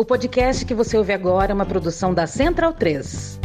O podcast que você ouve agora é uma produção da Central 3.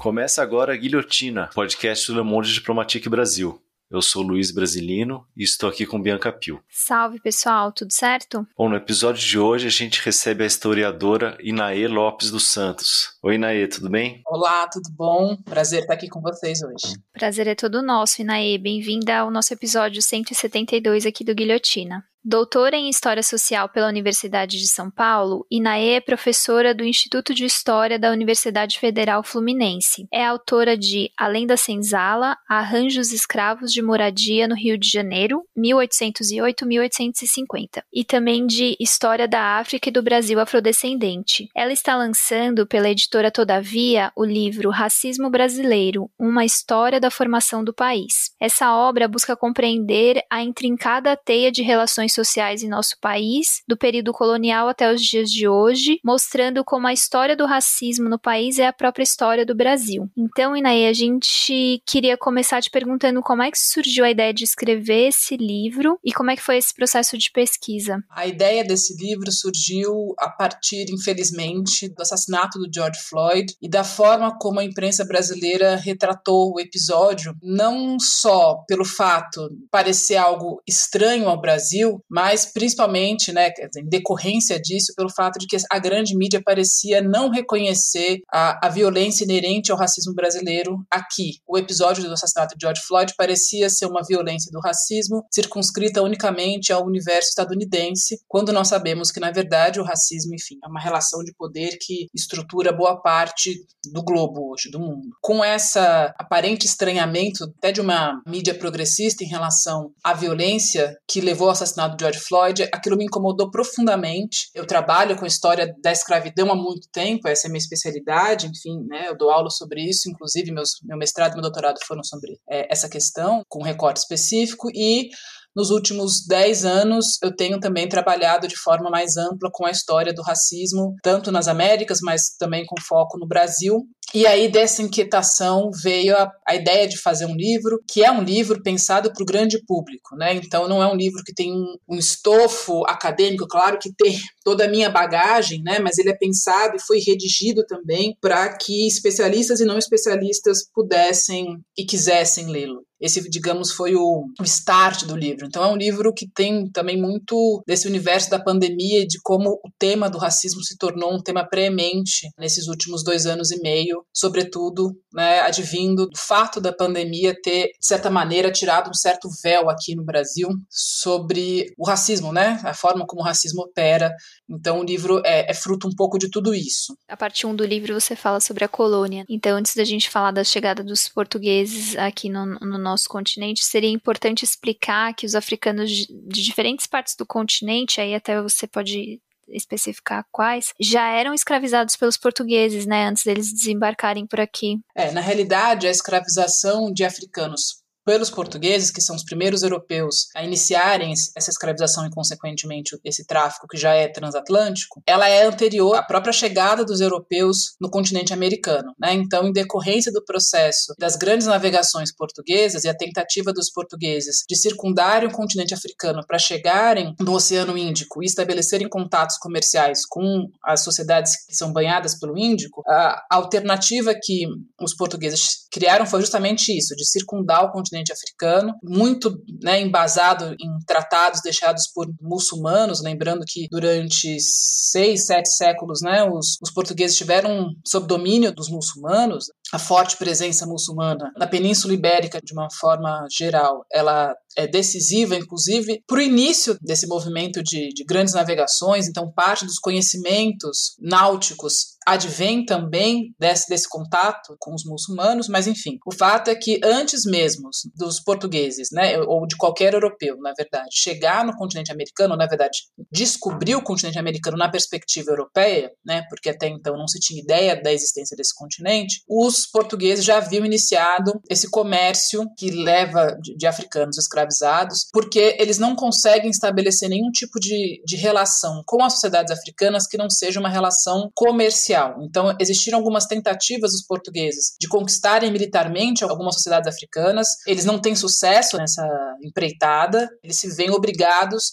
Começa agora a Guilhotina, podcast do Le Monde Diplomatique Brasil. Eu sou Luiz Brasilino e estou aqui com Bianca Pio. Salve pessoal, tudo certo? Bom, no episódio de hoje a gente recebe a historiadora Inaê Lopes dos Santos. Oi Inaê, tudo bem? Olá, tudo bom? Prazer estar aqui com vocês hoje. Prazer é todo nosso, Inaê. Bem-vinda ao nosso episódio 172 aqui do Guilhotina. Doutora em História Social pela Universidade de São Paulo, Inaê é professora do Instituto de História da Universidade Federal Fluminense. É autora de Além da Senzala, Arranjos Escravos de Moradia no Rio de Janeiro, 1808-1850, e também de História da África e do Brasil Afrodescendente. Ela está lançando pela editora Todavia o livro Racismo Brasileiro, uma história da formação do país. Essa obra busca compreender a intrincada teia de relações sociais em nosso país, do período colonial até os dias de hoje, mostrando como a história do racismo no país é a própria história do Brasil. Então, Inaê, a gente queria começar te perguntando como é que surgiu a ideia de escrever esse livro e como é que foi esse processo de pesquisa. A ideia desse livro surgiu a partir, infelizmente, do assassinato do George Floyd e da forma como a imprensa brasileira retratou o episódio, não só pelo fato de parecer algo estranho ao Brasil, mas principalmente, né, em decorrência disso, pelo fato de que a grande mídia parecia não reconhecer a, a violência inerente ao racismo brasileiro aqui. O episódio do assassinato de George Floyd parecia ser uma violência do racismo circunscrita unicamente ao universo estadunidense, quando nós sabemos que, na verdade, o racismo, enfim, é uma relação de poder que estrutura boa parte do globo hoje, do mundo. Com essa aparente estranhamento até de uma mídia progressista em relação à violência que levou ao assassinato do George Floyd, aquilo me incomodou profundamente. Eu trabalho com a história da escravidão há muito tempo, essa é minha especialidade, enfim, né, eu dou aula sobre isso, inclusive meus, meu mestrado e meu doutorado foram sobre é, essa questão, com um recorte específico, e nos últimos 10 anos, eu tenho também trabalhado de forma mais ampla com a história do racismo, tanto nas Américas, mas também com foco no Brasil. E aí, dessa inquietação, veio a, a, ideia de fazer um livro, que é um livro pensado para o grande público, né? Então, não é um livro que tem um, um, estofo acadêmico, claro que tem toda a minha bagagem, né? Mas ele é pensado e foi redigido também para que especialistas e não especialistas pudessem e quisessem lê-lo. Esse, digamos, foi o, start do livro. Então, é um livro que tem também muito desse universo da pandemia e de como o tema do racismo se tornou um tema preemente nesses últimos dois anos e meio, sobretudo, né, advindo do fato da pandemia ter, de certa maneira, tirado um certo véu aqui no Brasil sobre o racismo, né? A forma como o racismo opera. Então, o livro é, é fruto um pouco de tudo isso. A parte 1 do livro você fala sobre a colônia. Então, antes da gente falar da chegada dos portugueses aqui no, no nosso continente, seria importante explicar que os africanos de diferentes partes do continente, aí até você pode especificar quais, já eram escravizados pelos portugueses, né, antes deles desembarcarem por aqui. É, na realidade, a escravização de africanos pelos portugueses, que são os primeiros europeus a iniciarem essa escravização e, consequentemente, esse tráfico que já é transatlântico, ela é anterior à própria chegada dos europeus no continente americano. Né? Então, em decorrência do processo das grandes navegações portuguesas e a tentativa dos portugueses de circundarem o continente africano para chegarem no Oceano Índico e estabelecerem contatos comerciais com as sociedades que são banhadas pelo Índico, a alternativa que os portugueses criaram foi justamente isso, de circundar o continente continente africano, muito né, embasado em tratados deixados por muçulmanos, lembrando que durante seis, sete séculos né, os, os portugueses tiveram sob domínio dos muçulmanos, a forte presença muçulmana na Península Ibérica, de uma forma geral, ela é decisiva, inclusive, para o início desse movimento de, de grandes navegações. Então, parte dos conhecimentos náuticos advém também desse, desse contato com os muçulmanos, mas enfim, o fato é que antes mesmo dos portugueses, né, ou de qualquer europeu, na verdade, chegar no continente americano, na verdade, descobrir o continente americano na perspectiva europeia, né, porque até então não se tinha ideia da existência desse continente, os portugueses já haviam iniciado esse comércio que leva de, de africanos escravizados, porque eles não conseguem estabelecer nenhum tipo de, de relação com as sociedades africanas que não seja uma relação comercial. Então, existiram algumas tentativas dos portugueses de conquistarem militarmente algumas sociedades africanas, eles não têm sucesso nessa empreitada, eles se veem obrigados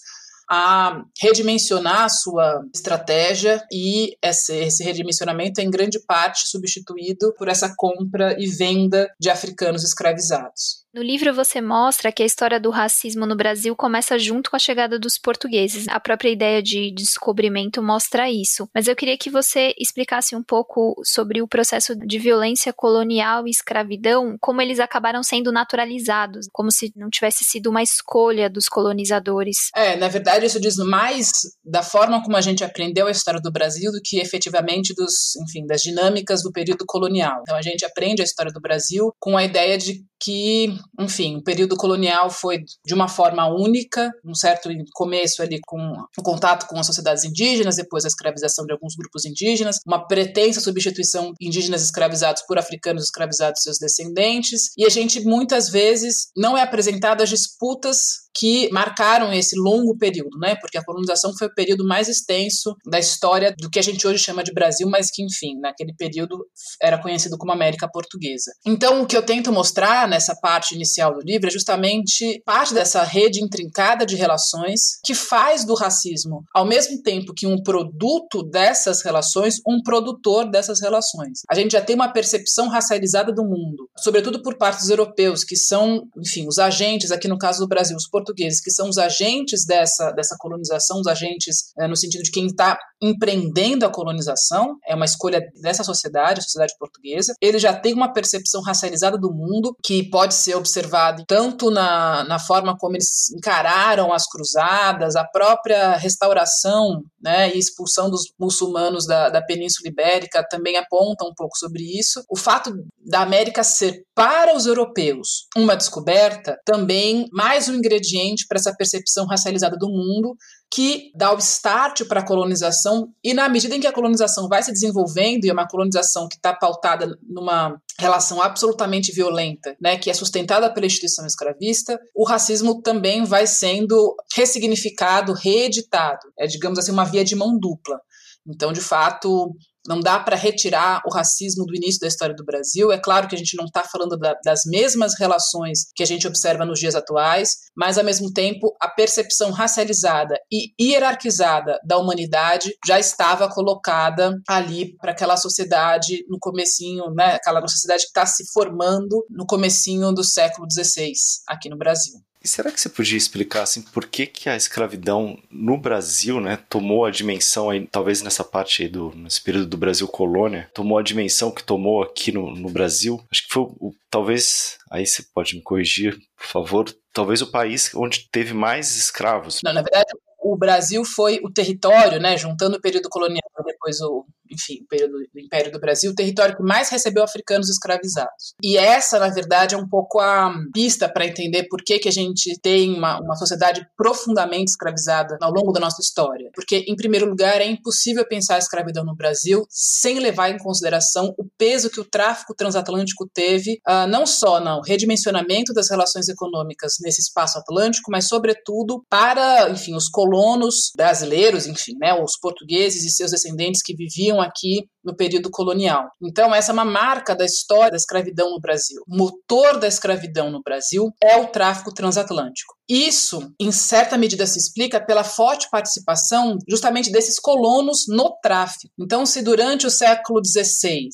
a redimensionar a sua estratégia e esse, esse redimensionamento é em grande parte substituído por essa compra e venda de africanos escravizados. No livro você mostra que a história do racismo no Brasil começa junto com a chegada dos portugueses. A própria ideia de descobrimento mostra isso. Mas eu queria que você explicasse um pouco sobre o processo de violência colonial e escravidão, como eles acabaram sendo naturalizados, como se não tivesse sido uma escolha dos colonizadores. É, na verdade isso diz mais da forma como a gente aprendeu a história do Brasil do que efetivamente dos, enfim, das dinâmicas do período colonial. Então a gente aprende a história do Brasil com a ideia de que, enfim, o período colonial foi de uma forma única, um certo começo ali com o contato com as sociedades indígenas, depois a escravização de alguns grupos indígenas, uma pretensa substituição indígenas escravizados por africanos escravizados seus descendentes, e a gente muitas vezes não é apresentado as disputas que marcaram esse longo período, né? Porque a colonização foi o período mais extenso da história do que a gente hoje chama de Brasil, mas que, enfim, naquele período era conhecido como América Portuguesa. Então, o que eu tento mostrar nessa parte inicial do livro é justamente parte dessa rede intrincada de relações que faz do racismo, ao mesmo tempo que um produto dessas relações, um produtor dessas relações. A gente já tem uma percepção racializada do mundo, sobretudo por parte dos europeus, que são, enfim, os agentes, aqui no caso do Brasil, os portugueses, que são os agentes dessa, dessa colonização, os agentes é, no sentido de quem está empreendendo a colonização, é uma escolha dessa sociedade, a sociedade portuguesa. Ele já tem uma percepção racializada do mundo que pode ser observado tanto na, na forma como eles encararam as cruzadas, a própria restauração né, e expulsão dos muçulmanos da, da Península Ibérica também aponta um pouco sobre isso. O fato da América ser para os europeus uma descoberta também mais um ingrediente para essa percepção racializada do mundo que dá o start para a colonização, e na medida em que a colonização vai se desenvolvendo, e é uma colonização que está pautada numa relação absolutamente violenta, né, que é sustentada pela instituição escravista, o racismo também vai sendo ressignificado, reeditado. É, digamos assim, uma via de mão dupla. Então, de fato, não dá para retirar o racismo do início da história do Brasil. É claro que a gente não está falando da, das mesmas relações que a gente observa nos dias atuais, mas ao mesmo tempo a percepção racializada e hierarquizada da humanidade já estava colocada ali para aquela sociedade no comecinho, né, aquela sociedade que está se formando no comecinho do século XVI aqui no Brasil. E será que você podia explicar assim por que, que a escravidão no Brasil, né, tomou a dimensão aí, talvez nessa parte aí do nesse período do Brasil colônia, tomou a dimensão que tomou aqui no, no Brasil? Acho que foi o, talvez aí você pode me corrigir, por favor, talvez o país onde teve mais escravos. Não, na verdade, o Brasil foi o território, né, juntando o período colonial depois o enfim, período do Império do Brasil, o território que mais recebeu africanos escravizados. E essa, na verdade, é um pouco a pista para entender por que, que a gente tem uma, uma sociedade profundamente escravizada ao longo da nossa história. Porque, em primeiro lugar, é impossível pensar a escravidão no Brasil sem levar em consideração o peso que o tráfico transatlântico teve, uh, não só no redimensionamento das relações econômicas nesse espaço atlântico, mas, sobretudo, para, enfim, os colonos brasileiros, enfim, né, os portugueses e seus descendentes que viviam aqui no período colonial. Então, essa é uma marca da história da escravidão no Brasil. O motor da escravidão no Brasil é o tráfico transatlântico. Isso, em certa medida, se explica pela forte participação justamente desses colonos no tráfico. Então, se durante o século XVI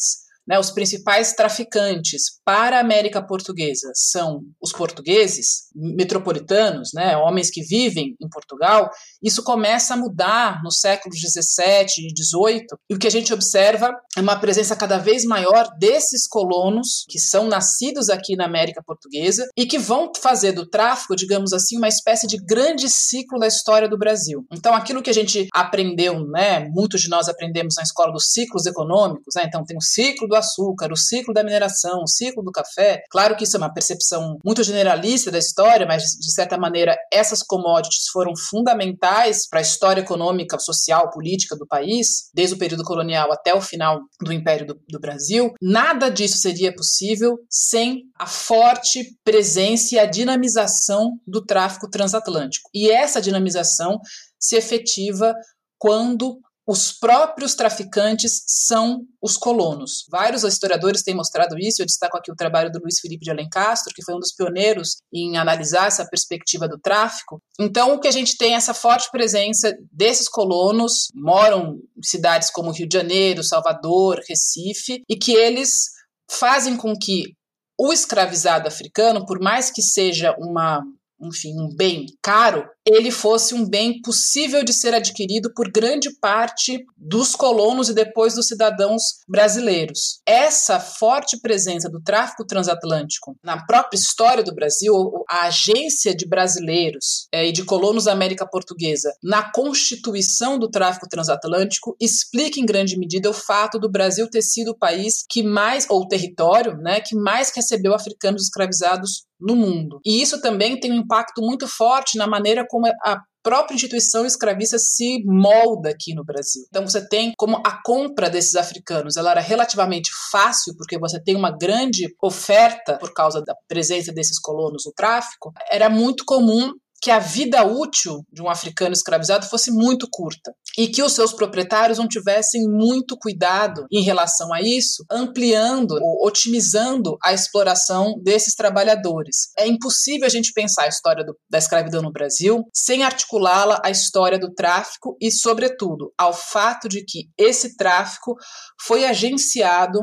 né, os principais traficantes para a América Portuguesa são os portugueses metropolitanos, né, homens que vivem em Portugal. Isso começa a mudar no século XVII e XVIII, e o que a gente observa é uma presença cada vez maior desses colonos que são nascidos aqui na América Portuguesa e que vão fazer do tráfico, digamos assim, uma espécie de grande ciclo da história do Brasil. Então, aquilo que a gente aprendeu, né, muitos de nós aprendemos na escola dos ciclos econômicos, né, então tem o ciclo do do açúcar, o ciclo da mineração, o ciclo do café. Claro que isso é uma percepção muito generalista da história, mas de certa maneira essas commodities foram fundamentais para a história econômica, social, política do país, desde o período colonial até o final do Império do, do Brasil. Nada disso seria possível sem a forte presença e a dinamização do tráfico transatlântico. E essa dinamização se efetiva quando os próprios traficantes são os colonos. Vários historiadores têm mostrado isso, eu destaco aqui o trabalho do Luiz Felipe de Alencastro, que foi um dos pioneiros em analisar essa perspectiva do tráfico. Então, o que a gente tem é essa forte presença desses colonos, moram em cidades como Rio de Janeiro, Salvador, Recife, e que eles fazem com que o escravizado africano, por mais que seja uma enfim, um bem caro, ele fosse um bem possível de ser adquirido por grande parte dos colonos e depois dos cidadãos brasileiros. Essa forte presença do tráfico transatlântico na própria história do Brasil, a agência de brasileiros é, e de colonos da América Portuguesa na constituição do tráfico transatlântico explica em grande medida o fato do Brasil ter sido o país que mais, ou território, né, que mais recebeu africanos escravizados no mundo. E isso também tem um impacto muito forte na maneira como a própria instituição escravista se molda aqui no Brasil. Então você tem como a compra desses africanos, ela era relativamente fácil porque você tem uma grande oferta por causa da presença desses colonos no tráfico. Era muito comum que a vida útil de um africano escravizado fosse muito curta e que os seus proprietários não tivessem muito cuidado em relação a isso, ampliando ou otimizando a exploração desses trabalhadores. É impossível a gente pensar a história do, da escravidão no Brasil sem articulá-la à história do tráfico e, sobretudo, ao fato de que esse tráfico foi agenciado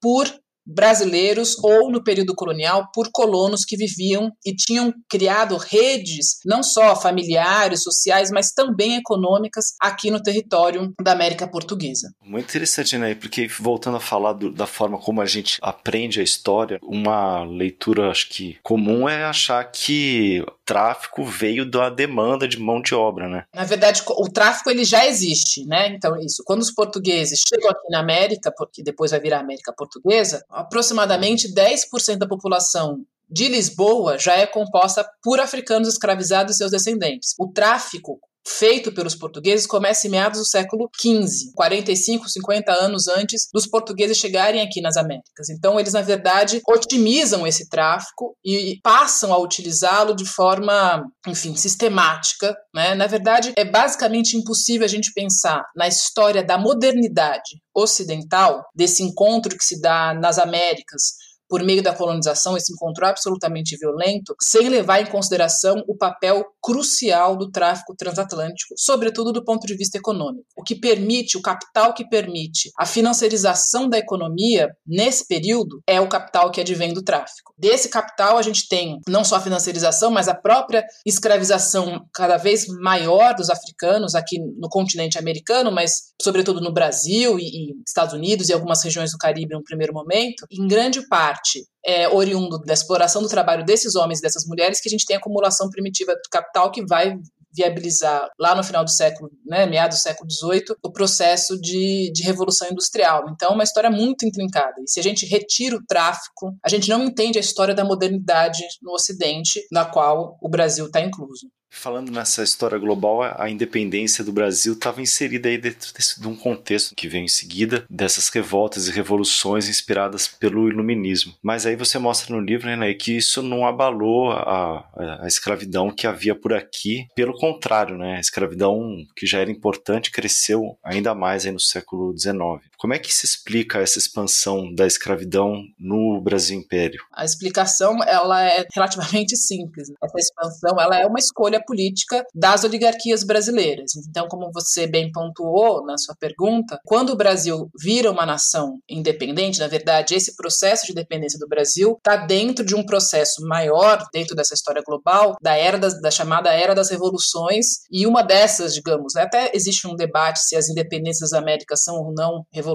por brasileiros ou no período colonial por colonos que viviam e tinham criado redes não só familiares, sociais, mas também econômicas aqui no território da América Portuguesa. Muito interessante, né? Porque voltando a falar do, da forma como a gente aprende a história, uma leitura acho que comum é achar que tráfico veio da demanda de mão de obra, né? Na verdade, o tráfico ele já existe, né? Então isso, quando os portugueses chegam aqui na América, porque depois vai virar América Portuguesa, aproximadamente 10% da população de Lisboa já é composta por africanos escravizados e seus descendentes. O tráfico feito pelos portugueses começa em meados do século XV, 45, 50 anos antes dos portugueses chegarem aqui nas Américas. Então, eles, na verdade, otimizam esse tráfico e passam a utilizá-lo de forma, enfim, sistemática. Né? Na verdade, é basicamente impossível a gente pensar na história da modernidade ocidental, desse encontro que se dá nas Américas por meio da colonização, esse encontro absolutamente violento, sem levar em consideração o papel crucial do tráfico transatlântico, sobretudo do ponto de vista econômico. O que permite, o capital que permite a financiarização da economia nesse período é o capital que advém do tráfico. Desse capital, a gente tem não só a financiarização, mas a própria escravização cada vez maior dos africanos aqui no continente americano, mas sobretudo no Brasil e, e Estados Unidos e algumas regiões do Caribe no primeiro momento, em grande parte é, oriundo da exploração do trabalho desses homens e dessas mulheres que a gente tem a acumulação primitiva de capital que vai viabilizar lá no final do século, né, meados do século XVIII, o processo de, de revolução industrial. Então, é uma história muito intrincada. E se a gente retira o tráfico, a gente não entende a história da modernidade no Ocidente, na qual o Brasil está incluso. Falando nessa história global, a independência do Brasil estava inserida aí dentro desse, de um contexto que veio em seguida dessas revoltas e revoluções inspiradas pelo iluminismo. Mas aí você mostra no livro, né, que isso não abalou a, a, escravidão que havia por aqui. Pelo contrário, né, a escravidão que já era importante cresceu ainda mais aí no século XIX. Como é que se explica essa expansão da escravidão no Brasil Império? A explicação ela é relativamente simples. Essa expansão ela é uma escolha política das oligarquias brasileiras. Então, como você bem pontuou na sua pergunta, quando o Brasil vira uma nação independente, na verdade, esse processo de independência do Brasil está dentro de um processo maior, dentro dessa história global, da era das, da chamada era das revoluções, e uma dessas, digamos, né, até existe um debate se as independências das Américas são ou não revoluções,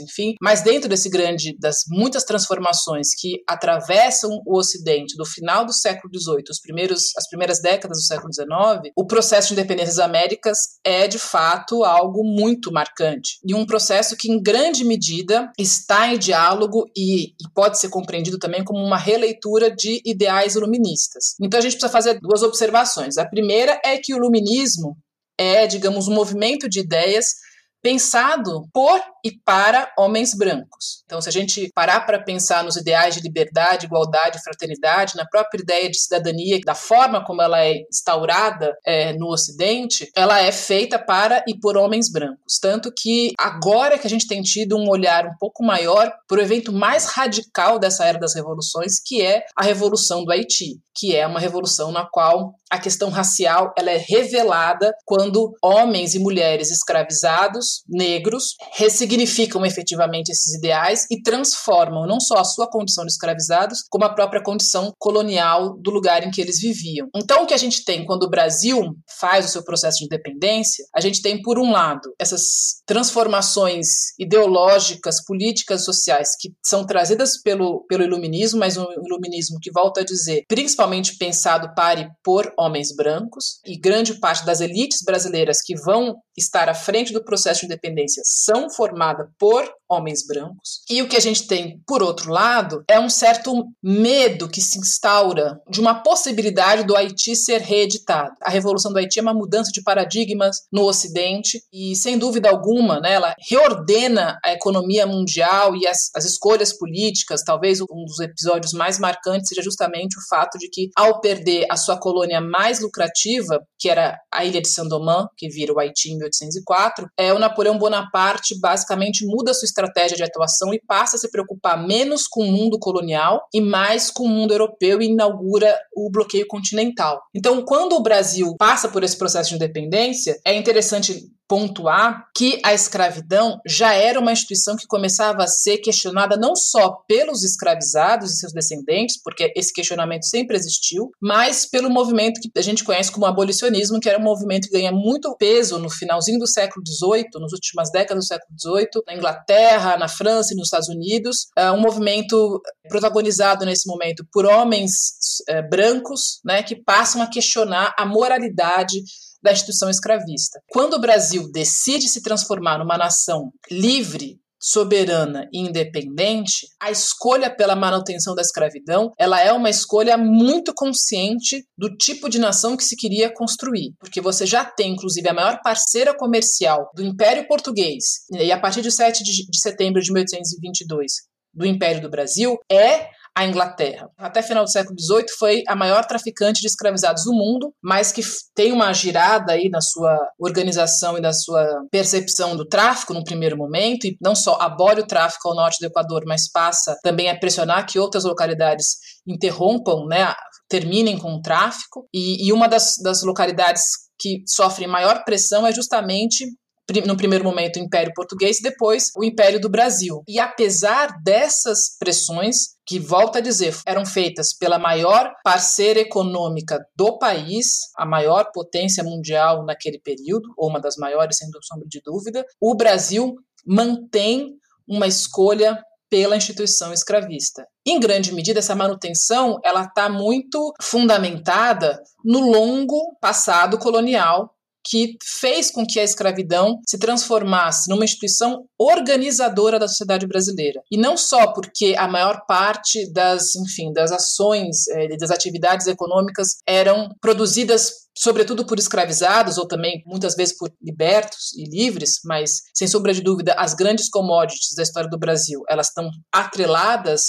enfim, mas dentro desse grande, das muitas transformações que atravessam o Ocidente do final do século XVIII, os primeiros, as primeiras décadas do século XIX, o processo de independência das Américas é de fato algo muito marcante e um processo que em grande medida está em diálogo e, e pode ser compreendido também como uma releitura de ideais iluministas. Então a gente precisa fazer duas observações. A primeira é que o iluminismo é, digamos, um movimento de ideias pensado por e para homens brancos. Então, se a gente parar para pensar nos ideais de liberdade, igualdade, fraternidade, na própria ideia de cidadania, da forma como ela é instaurada é, no Ocidente, ela é feita para e por homens brancos. Tanto que agora que a gente tem tido um olhar um pouco maior para o evento mais radical dessa era das revoluções, que é a Revolução do Haiti, que é uma revolução na qual a questão racial ela é revelada quando homens e mulheres escravizados, negros, ressignificam efetivamente esses ideais e transformam não só a sua condição de escravizados, como a própria condição colonial do lugar em que eles viviam. Então, o que a gente tem quando o Brasil faz o seu processo de independência, a gente tem, por um lado, essas transformações ideológicas, políticas, sociais que são trazidas pelo, pelo iluminismo, mas um iluminismo que, volta a dizer, principalmente pensado para e por homens brancos, e grande parte das elites brasileiras que vão estar à frente do processo de independência são formadas por homens brancos. E o que a gente tem, por outro lado, é um certo medo que se instaura de uma possibilidade do Haiti ser reeditado. A Revolução do Haiti é uma mudança de paradigmas no Ocidente e, sem dúvida alguma, né, ela reordena a economia mundial e as, as escolhas políticas. Talvez um dos episódios mais marcantes seja justamente o fato de que, ao perder a sua colônia mais lucrativa, que era a ilha de Saint-Domingue, que vira o Haiti em 1804, é, o Napoleão Bonaparte basicamente muda sua estratégia de atuação e passa a se preocupar menos com o mundo colonial e mais com o mundo europeu e inaugura o bloqueio continental. Então, quando o Brasil passa por esse processo de independência, é interessante pontuar que a escravidão já era uma instituição que começava a ser questionada não só pelos escravizados e seus descendentes, porque esse questionamento sempre existiu, mas pelo movimento que a gente conhece como abolicionismo, que era um movimento que ganha muito peso no finalzinho do século XVIII, nas últimas décadas do século XVIII, na Inglaterra, na França e nos Estados Unidos, é um movimento protagonizado nesse momento por homens é, brancos, né, que passam a questionar a moralidade da instituição escravista. Quando o Brasil decide se transformar numa nação livre, soberana e independente, a escolha pela manutenção da escravidão, ela é uma escolha muito consciente do tipo de nação que se queria construir, porque você já tem inclusive a maior parceira comercial do Império Português, e a partir de 7 de setembro de 1822, do Império do Brasil, é a Inglaterra. Até final do século XVIII foi a maior traficante de escravizados do mundo, mas que tem uma girada aí na sua organização e na sua percepção do tráfico no primeiro momento, e não só abole o tráfico ao norte do Equador, mas passa também a pressionar que outras localidades interrompam, né, terminem com o tráfico, e, e uma das, das localidades que sofrem maior pressão é justamente no primeiro momento o Império Português, depois o Império do Brasil. E apesar dessas pressões, que volta a dizer, eram feitas pela maior parceira econômica do país, a maior potência mundial naquele período, ou uma das maiores, sem sombra de dúvida, o Brasil mantém uma escolha pela instituição escravista. Em grande medida, essa manutenção ela está muito fundamentada no longo passado colonial que fez com que a escravidão se transformasse numa instituição organizadora da sociedade brasileira. E não só porque a maior parte das, enfim, das ações, eh, das atividades econômicas eram produzidas sobretudo por escravizados ou também muitas vezes por libertos e livres, mas sem sombra de dúvida as grandes commodities da história do Brasil, elas estão atreladas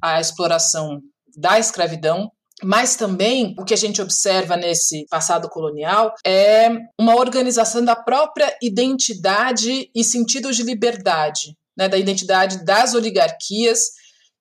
à exploração da escravidão mas também o que a gente observa nesse passado colonial é uma organização da própria identidade e sentidos de liberdade, né, da identidade das oligarquias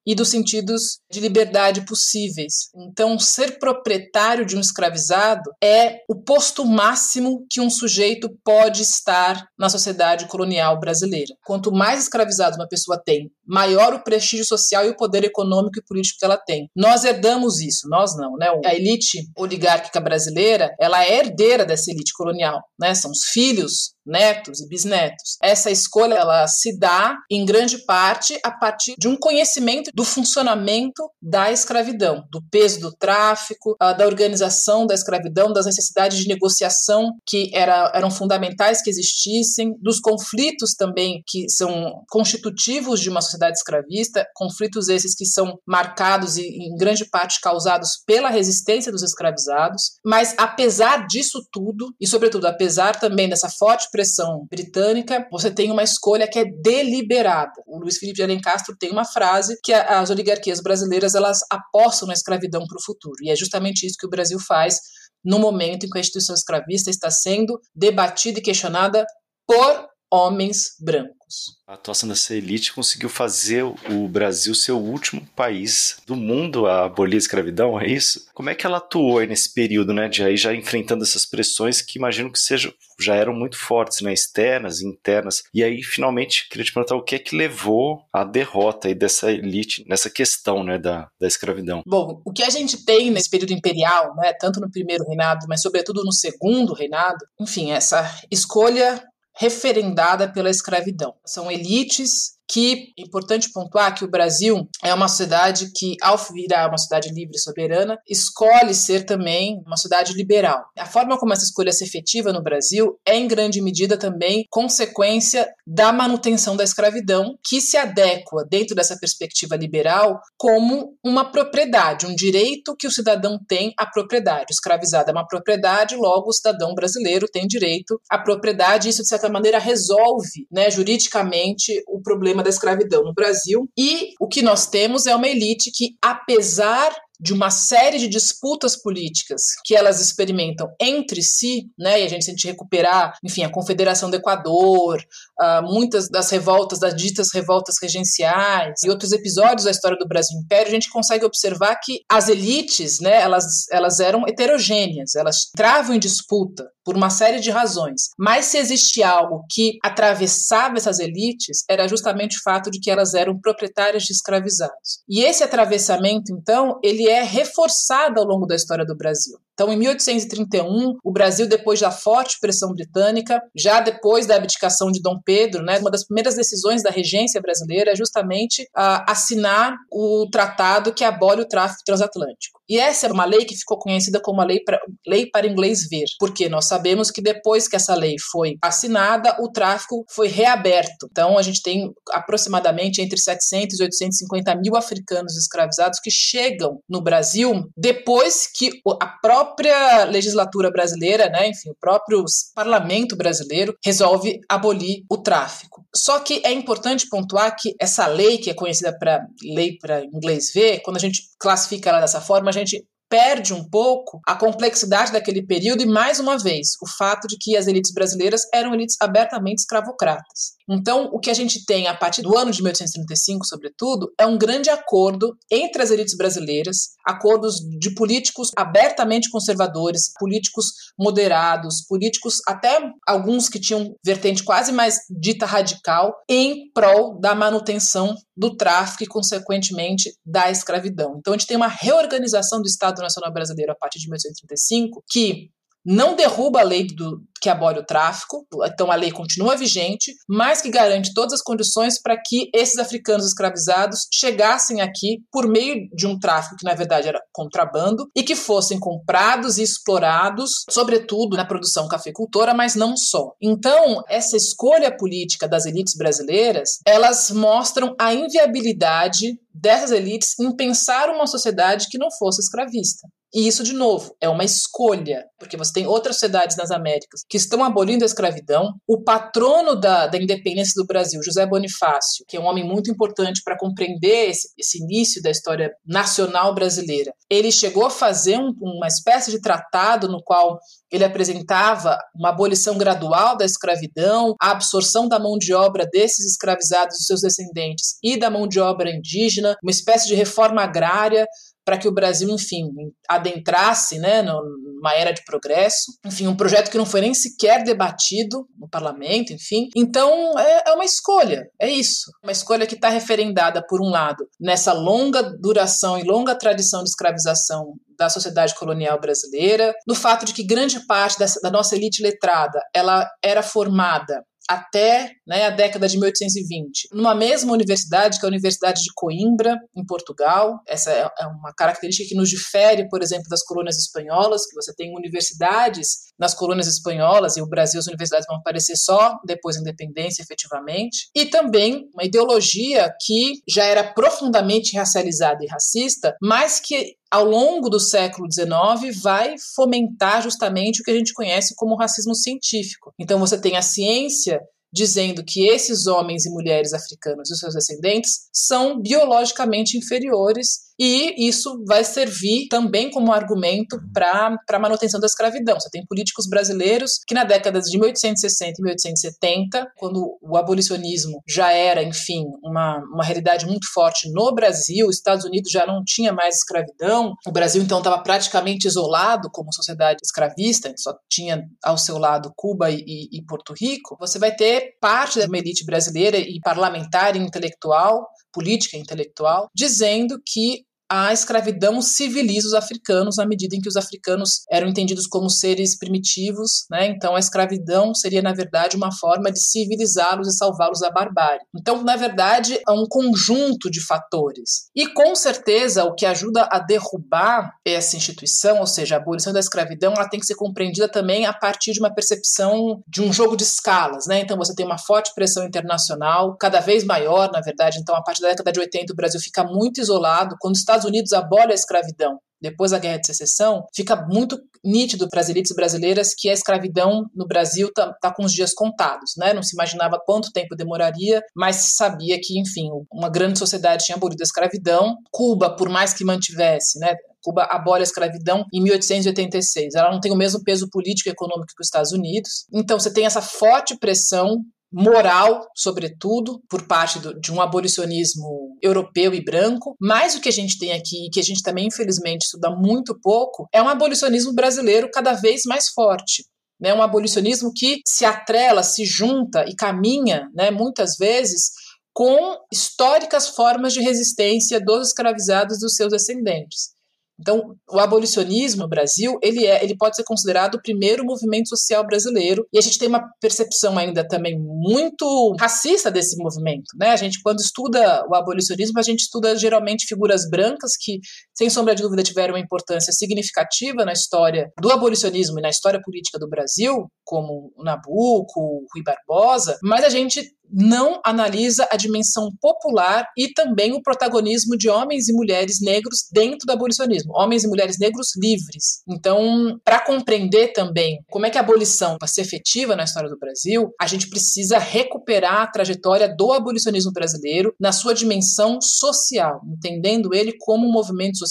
e dos sentidos de liberdade possíveis. Então, ser proprietário de um escravizado é o posto máximo que um sujeito pode estar na sociedade colonial brasileira. Quanto mais escravizados uma pessoa tem, maior o prestígio social e o poder econômico e político que ela tem. Nós herdamos isso, nós não, né? A elite oligárquica brasileira, ela é herdeira dessa elite colonial, né? São os filhos netos e bisnetos. Essa escolha ela se dá em grande parte a partir de um conhecimento do funcionamento da escravidão, do peso do tráfico, da organização da escravidão, das necessidades de negociação que era, eram fundamentais que existissem, dos conflitos também que são constitutivos de uma sociedade escravista, conflitos esses que são marcados e em grande parte causados pela resistência dos escravizados. Mas apesar disso tudo, e sobretudo apesar também dessa forte pressão britânica, você tem uma escolha que é deliberada. O Luiz Felipe de Alencastro tem uma frase que as oligarquias brasileiras elas apostam na escravidão para o futuro. E é justamente isso que o Brasil faz no momento em que a instituição escravista está sendo debatida e questionada por homens brancos. A atuação dessa elite conseguiu fazer o Brasil ser o último país do mundo a abolir a escravidão, é isso? Como é que ela atuou aí nesse período, né, de aí já enfrentando essas pressões que imagino que sejam, já eram muito fortes, né, externas e internas. E aí, finalmente, queria te perguntar o que é que levou à derrota aí dessa elite nessa questão, né, da, da escravidão. Bom, o que a gente tem nesse período imperial, né, tanto no primeiro reinado, mas sobretudo no segundo reinado, enfim, essa escolha referendada pela escravidão. São elites que é importante pontuar que o Brasil é uma sociedade que, ao virar uma sociedade livre e soberana, escolhe ser também uma sociedade liberal. A forma como essa escolha se efetiva no Brasil é, em grande medida, também consequência da manutenção da escravidão, que se adequa, dentro dessa perspectiva liberal, como uma propriedade, um direito que o cidadão tem à propriedade. O escravizado é uma propriedade, logo o cidadão brasileiro tem direito à propriedade, e isso, de certa maneira, resolve né, juridicamente o problema problema da escravidão no Brasil. E o que nós temos é uma elite que, apesar de uma série de disputas políticas que elas experimentam entre si, né? E a gente se a gente recuperar, enfim, a Confederação do Equador, uh, muitas das revoltas, das ditas revoltas regenciais e outros episódios da história do Brasil Império, a gente consegue observar que as elites, né? Elas, elas eram heterogêneas, elas travam em disputa por uma série de razões. Mas se existia algo que atravessava essas elites, era justamente o fato de que elas eram proprietárias de escravizados. E esse atravessamento, então, ele é reforçado ao longo da história do Brasil. Então, em 1831, o Brasil, depois da forte pressão britânica, já depois da abdicação de Dom Pedro, né, uma das primeiras decisões da regência brasileira é justamente uh, assinar o tratado que abole o tráfico transatlântico. E essa é uma lei que ficou conhecida como a lei, pra, lei para inglês ver, porque nós sabemos que depois que essa lei foi assinada, o tráfico foi reaberto. Então, a gente tem aproximadamente entre 700 e 850 mil africanos escravizados que chegam no Brasil depois que a própria própria legislatura brasileira, né, enfim, o próprio parlamento brasileiro resolve abolir o tráfico. Só que é importante pontuar que essa lei, que é conhecida para lei para inglês ver, quando a gente classifica ela dessa forma, a gente perde um pouco a complexidade daquele período e, mais uma vez, o fato de que as elites brasileiras eram elites abertamente escravocratas. Então, o que a gente tem a partir do ano de 1835, sobretudo, é um grande acordo entre as elites brasileiras, acordos de políticos abertamente conservadores, políticos moderados, políticos até alguns que tinham vertente quase mais dita radical, em prol da manutenção do tráfico e, consequentemente, da escravidão. Então, a gente tem uma reorganização do Estado Nacional Brasileiro a partir de 1835 que não derruba a lei do, que abole o tráfico, então a lei continua vigente, mas que garante todas as condições para que esses africanos escravizados chegassem aqui por meio de um tráfico que na verdade era contrabando e que fossem comprados e explorados, sobretudo na produção cafeicultora, mas não só. Então, essa escolha política das elites brasileiras, elas mostram a inviabilidade dessas elites em pensar uma sociedade que não fosse escravista. E isso, de novo, é uma escolha, porque você tem outras sociedades nas Américas que estão abolindo a escravidão. O patrono da, da independência do Brasil, José Bonifácio, que é um homem muito importante para compreender esse, esse, início da história nacional brasileira, ele chegou a fazer um, uma espécie de tratado no qual ele apresentava uma abolição gradual da escravidão, a absorção da mão de obra desses escravizados e seus descendentes e da mão de obra indígena, uma espécie de reforma agrária para que o Brasil, enfim, adentrasse né, numa era de progresso. Enfim, um projeto que não foi nem sequer debatido no parlamento, enfim. Então, é, é uma escolha, é isso. Uma escolha que está referendada, por um lado, nessa longa duração e longa tradição de escravização da sociedade colonial brasileira, no fato de que grande parte dessa, da nossa elite letrada ela era formada até né, a década de 1820, numa mesma universidade, que é a Universidade de Coimbra, em Portugal. Essa é, é uma característica que nos difere, por exemplo, das colônias espanholas, que você tem universidades nas colônias espanholas, e o Brasil, as universidades vão aparecer só depois da independência, efetivamente. E também uma ideologia que já era profundamente racializada e racista, mas que ao longo do século XIX, vai fomentar justamente o que a gente conhece como racismo científico. Então, você tem a ciência dizendo que esses homens e mulheres africanos e seus descendentes são biologicamente inferiores e isso vai servir também como argumento para a manutenção da escravidão. Você tem políticos brasileiros que na década de 1860 e 1870, quando o abolicionismo já era, enfim, uma, uma realidade muito forte no Brasil, os Estados Unidos já não tinha mais escravidão, o Brasil então estava praticamente isolado como sociedade escravista, só tinha ao seu lado Cuba e, e, Porto Rico, você vai ter parte da elite brasileira e parlamentar e intelectual política intelectual, dizendo que a escravidão civiliza os africanos na medida em que os africanos eram entendidos como seres primitivos, né? Então a escravidão seria na verdade uma forma de civilizá-los e salvá-los da barbárie. Então, na verdade, é um conjunto de fatores. E com certeza o que ajuda a derrubar essa instituição, ou seja, a abolição da escravidão, ela tem que ser compreendida também a partir de uma percepção de um jogo de escalas, né? Então você tem uma forte pressão internacional, cada vez maior, na verdade. Então, a partir da década de 80 o Brasil fica muito isolado quando Estados Unidos abole a escravidão depois da Guerra de Secessão, fica muito nítido para as elites brasileiras que a escravidão no Brasil está tá com os dias contados, né? Não se imaginava quanto tempo demoraria, mas sabia que, enfim, uma grande sociedade tinha abolido a escravidão. Cuba, por mais que mantivesse, né? Cuba abole a escravidão em 1886. Ela não tem o mesmo peso político e econômico que os Estados Unidos. Então, você tem essa forte pressão moral, sobretudo, por parte do, de um abolicionismo europeu e branco, mas o que a gente tem aqui, e que a gente também, infelizmente, estuda muito pouco, é um abolicionismo brasileiro cada vez mais forte. Né, um abolicionismo que se atrela, se junta e caminha, né, muitas vezes, com históricas formas de resistência dos escravizados e dos seus descendentes. Então, o abolicionismo no Brasil, ele é, ele pode ser considerado o primeiro movimento social brasileiro, e a gente tem uma percepção ainda também muito racista desse movimento, né? A gente quando estuda o abolicionismo, a gente estuda geralmente figuras brancas que, sem sombra de dúvida, tiveram uma importância significativa na história do abolicionismo e na história política do Brasil, como o Nabuco, o Rui Barbosa, mas a gente não analisa a dimensão popular e também o protagonismo de homens e mulheres negros dentro do abolicionismo, homens e mulheres negros livres. Então, para compreender também como é que a abolição vai ser efetiva na história do Brasil, a gente precisa recuperar a trajetória do abolicionismo brasileiro na sua dimensão social, entendendo ele como um movimento social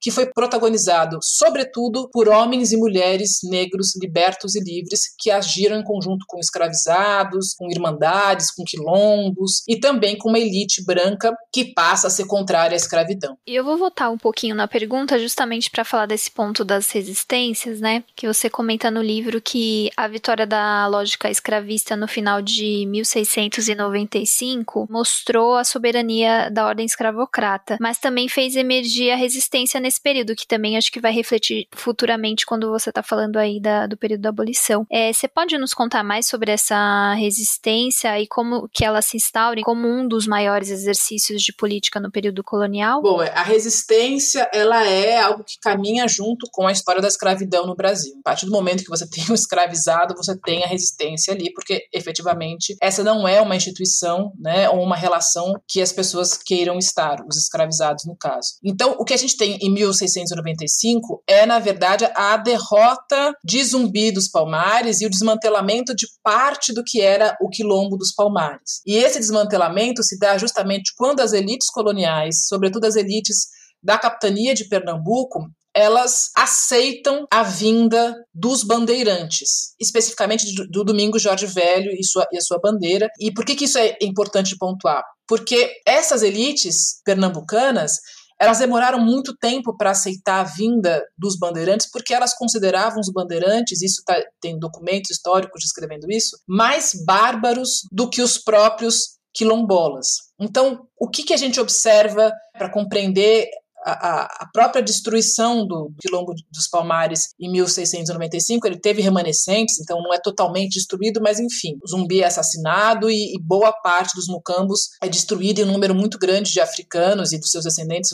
que foi protagonizado, sobretudo, por homens e mulheres negros libertos e livres que agiram em conjunto com escravizados, com irmandades, com quilombos e também com uma elite branca que passa a ser contrária à escravidão. E eu vou voltar um pouquinho na pergunta justamente para falar desse ponto das resistências, né? Que você comenta no livro que a vitória da lógica escravista no final de 1695 mostrou a soberania da ordem escravocrata, mas também fez emergir a resistência nesse período, que também acho que vai refletir futuramente quando você está falando aí da, do período da abolição. É, você pode nos contar mais sobre essa resistência e como que ela se instaure como um dos maiores exercícios de política no período colonial? Bom, a resistência ela é algo que caminha junto com a história da escravidão no Brasil. A partir do momento que você tem um escravizado, você tem a resistência ali, porque efetivamente essa não é uma instituição, né, ou uma relação que as pessoas queiram estar, os escravizados no caso. Então, o que a gente tem em 1695 é, na verdade, a derrota de Zumbi dos Palmares e o desmantelamento de parte do que era o quilombo dos Palmares. E esse desmantelamento se dá justamente quando as elites coloniais, sobretudo as elites da capitania de Pernambuco, elas aceitam a vinda dos bandeirantes, especificamente do, do Domingo Jorge Velho e, sua, e a sua bandeira. E por que, que isso é importante pontuar? Porque essas elites pernambucanas elas demoraram muito tempo para aceitar a vinda dos bandeirantes, porque elas consideravam os bandeirantes, isso tá, tem documentos históricos descrevendo isso, mais bárbaros do que os próprios quilombolas. Então, o que, que a gente observa para compreender a, a, própria destruição do quilombo dos Palmares em 1695, ele teve remanescentes, então não é totalmente destruído, mas enfim, zumbi é assassinado e, e boa parte dos mucambos é destruída e um número muito grande de africanos e dos seus descendentes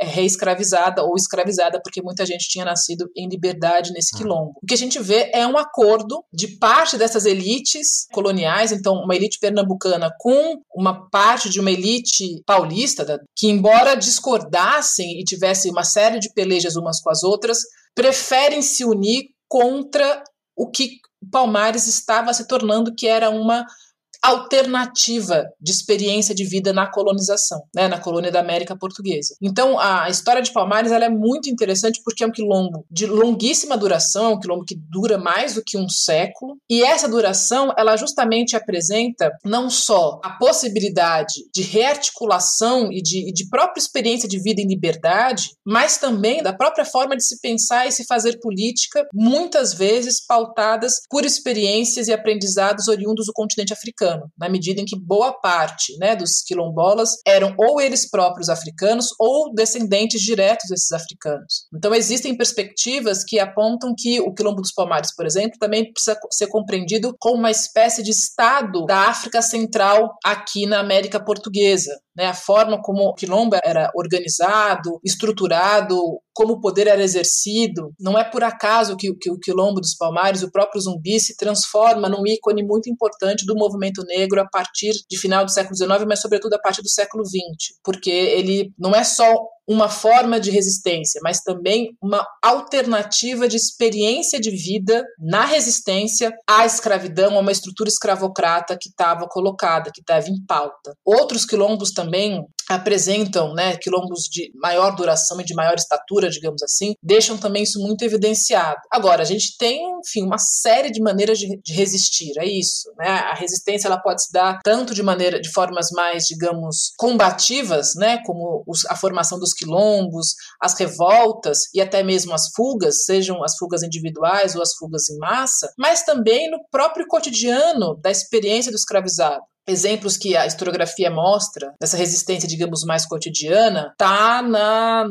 reescravizada ou escravizada, porque muita gente tinha nascido em liberdade nesse uhum. quilombo. O que a gente vê é um acordo de parte dessas elites coloniais, então uma elite pernambucana com uma parte de uma elite paulista, que embora discordassem e tivessem uma série de pelejas umas com as outras, preferem se unir contra o que Palmares estava se tornando, que era uma alternativa de experiência de vida na colonização, né, na colônia da América Portuguesa. Então, a história de Palmares ela é muito interessante porque é um quilombo de longuíssima duração, é um quilombo que dura mais do que um século, e essa duração ela justamente apresenta não só a possibilidade de rearticulação e de, de própria experiência de vida em liberdade, mas também da própria forma de se pensar e se fazer política, muitas vezes pautadas por experiências e aprendizados oriundos do continente africano africano, na medida em que boa parte né, dos quilombolas eram ou eles próprios africanos ou descendentes diretos desses africanos. Então existem perspectivas que apontam que o quilombo dos Palmares, por exemplo, também precisa ser compreendido como uma espécie de estado da África Central aqui na América Portuguesa, né, a forma como o quilombo era organizado, estruturado, como o poder era exercido. Não é por acaso que, que o quilombo dos Palmares, o próprio Zumbi, se transforma num ícone muito importante do movimento negro a partir de final do século XIX, mas sobretudo a partir do século XX, porque ele não é só uma forma de resistência, mas também uma alternativa de experiência de vida na resistência à escravidão, a uma estrutura escravocrata que estava colocada, que estava em pauta. Outros quilombos também apresentam né, quilombos de maior duração e de maior estatura, digamos assim, deixam também isso muito evidenciado. Agora, a gente tem, enfim, uma série de maneiras de, de resistir, é isso. Né? A resistência ela pode se dar tanto de maneira, de formas mais, digamos, combativas, né, como os, a formação dos quilombos, as revoltas e até mesmo as fugas, sejam as fugas individuais ou as fugas em massa, mas também no próprio cotidiano da experiência do escravizado. Exemplos que a historiografia mostra dessa resistência, digamos, mais cotidiana, tá na,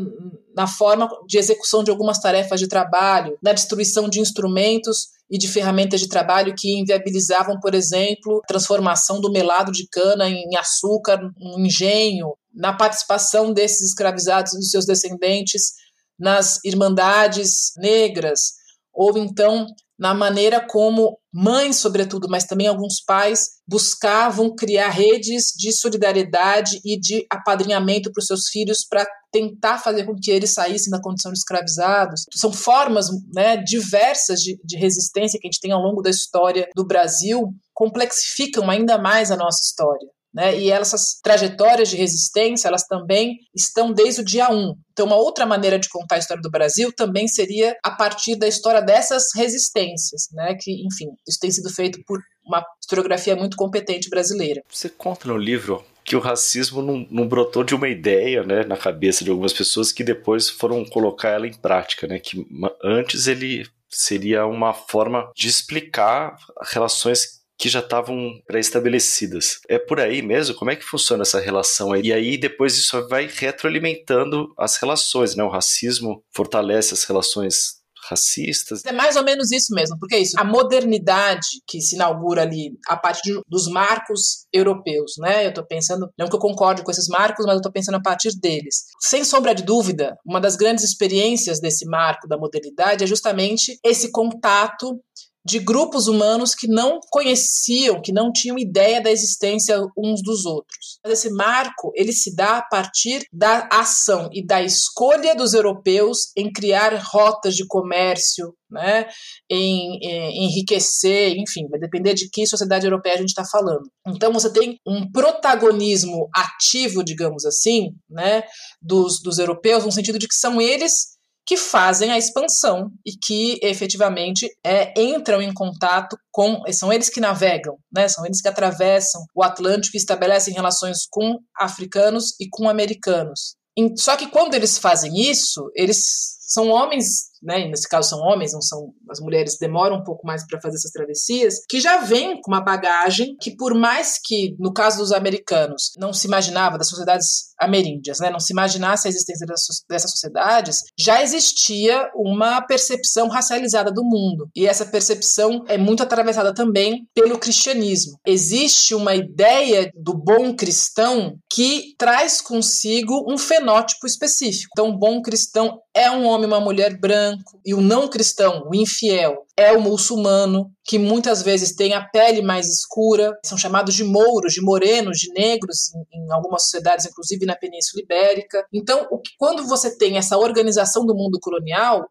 na forma de execução de algumas tarefas de trabalho, na destruição de instrumentos e de ferramentas de trabalho que inviabilizavam, por exemplo, a transformação do melado de cana em açúcar, um engenho, na participação desses escravizados e dos seus descendentes nas irmandades negras. Houve então na maneira como mães, sobretudo, mas também alguns pais, buscavam criar redes de solidariedade e de apadrinhamento para os seus filhos para tentar fazer com que eles saíssem da condição de escravizados. São formas né, diversas de, de resistência que a gente tem ao longo da história do Brasil, complexificam ainda mais a nossa história. Né? E essas trajetórias de resistência, elas também estão desde o dia 1. Então, uma outra maneira de contar a história do Brasil também seria a partir da história dessas resistências, né? que, enfim, isso tem sido feito por uma historiografia muito competente brasileira. Você conta no livro que o racismo não, não, brotou de uma ideia né, na cabeça de algumas pessoas que depois foram colocar ela em prática, né? Que antes ele seria uma forma de explicar relações que já estavam pré-estabelecidas. É por aí mesmo? Como é que funciona essa relação aí? E aí depois isso vai retroalimentando as relações, né? O racismo fortalece as relações racistas. É mais ou menos isso mesmo, porque é isso. A modernidade que se inaugura ali a partir dos marcos europeus, né? Eu estou pensando, não que eu concorde com esses marcos, mas eu estou pensando a partir deles. Sem sombra de dúvida, uma das grandes experiências desse marco da modernidade é justamente esse contato de grupos humanos que não conheciam, que não tinham ideia da existência uns dos outros. Esse marco ele se dá a partir da ação e da escolha dos europeus em criar rotas de comércio, né, em, em enriquecer, enfim, vai depender de que sociedade europeia a gente está falando. Então você tem um protagonismo ativo, digamos assim, né, dos, dos europeus, no sentido de que são eles que fazem a expansão e que efetivamente é, entram em contato com. São eles que navegam, né? são eles que atravessam o Atlântico e estabelecem relações com africanos e com americanos. Só que quando eles fazem isso, eles são homens, né, nesse caso são homens, não são as mulheres demoram um pouco mais para fazer essas travessias, que já vêm com uma bagagem que por mais que no caso dos americanos não se imaginava das sociedades ameríndias, né, não se imaginasse a existência dessas sociedades, já existia uma percepção racializada do mundo. E essa percepção é muito atravessada também pelo cristianismo. Existe uma ideia do bom cristão que traz consigo um fenótipo específico. Então, o bom cristão é um homem, uma mulher branco, e o não cristão, o infiel, é o muçulmano, que muitas vezes tem a pele mais escura, são chamados de mouros, de morenos, de negros, em, algumas sociedades, inclusive na Península Ibérica. Então, que, quando você tem essa organização do mundo colonial,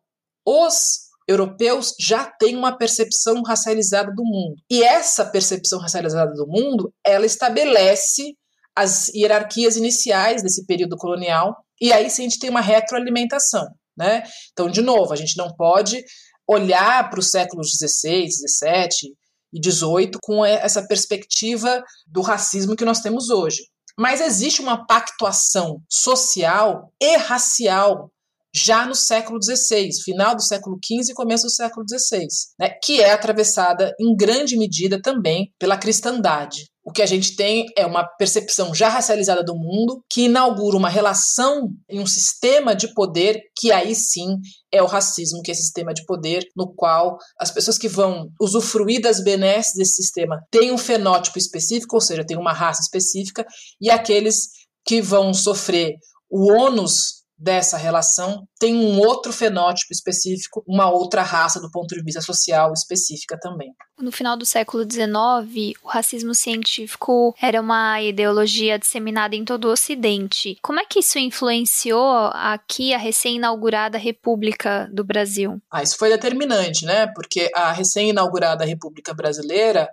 os europeus já têm uma percepção racializada do mundo. E essa percepção racializada do mundo, ela estabelece as hierarquias iniciais desse período colonial, e aí sim a gente tem uma retroalimentação. Né? Então, de novo, a gente não pode olhar para os séculos XVI, XVII e XVIII com essa perspectiva do racismo que nós temos hoje. Mas existe uma pactuação social e racial já no século XVI, final do século XV e começo do século XVI, né, que é atravessada em grande medida também pela cristandade. O que a gente tem é uma percepção já racializada do mundo que inaugura uma relação em um sistema de poder que aí sim é o racismo, que é esse sistema de poder no qual as pessoas que vão usufruir das benesses desse sistema têm um fenótipo específico, ou seja, têm uma raça específica, e aqueles que vão sofrer o ônus dessa relação tem um outro fenótipo específico, uma outra raça do ponto de vista social específica também. No final do século XIX, o racismo científico era uma ideologia disseminada em todo o Ocidente. Como é que isso influenciou aqui a recém-inaugurada República do Brasil? Ah, isso foi determinante, né? Porque a recém-inaugurada República Brasileira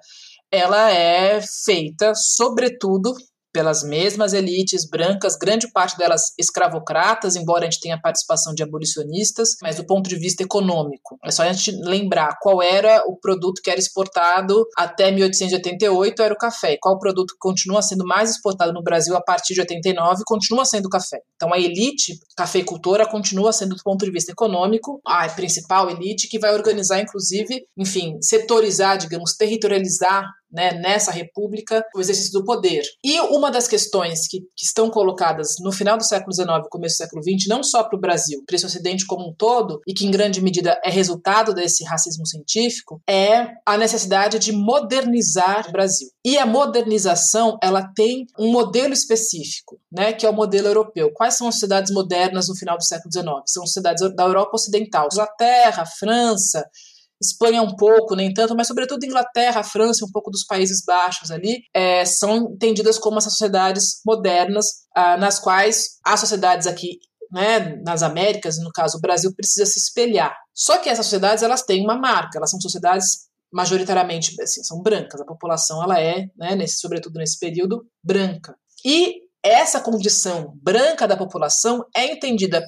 ela é feita, sobretudo, pelas mesmas elites brancas, grande parte delas escravocratas, embora a gente tenha participação de abolicionistas, mas do ponto de vista econômico. É só a gente lembrar qual era o produto que era exportado até 1888, era o café. Qual produto continua sendo mais exportado no Brasil a partir de 89 continua sendo o café. Então a elite cafeicultora continua sendo, do ponto de vista econômico, a principal elite que vai organizar, inclusive, enfim, setorizar, digamos, territorializar né, nessa república, o exercício do poder. E uma das questões que, que estão colocadas no final do século XIX começo do século XX, não só para o Brasil, para esse Ocidente como um todo, e que em grande medida é resultado desse racismo científico, é a necessidade de modernizar o Brasil. E a modernização, ela tem um modelo específico, né, que é o modelo europeu. Quais são as sociedades modernas no final do século XIX? São sociedades da Europa Ocidental, Inglaterra, França, Espanha um pouco, nem tanto, mas sobretudo Inglaterra, França, um pouco dos Países Baixos ali, é, são entendidas como essas sociedades modernas, ah, nas quais as sociedades aqui né, nas Américas, no caso o Brasil, precisa se espelhar. Só que essas sociedades elas têm uma marca, elas são sociedades majoritariamente assim, são brancas, a população ela é, né, nesse, sobretudo nesse período, branca. E essa condição branca da população é entendida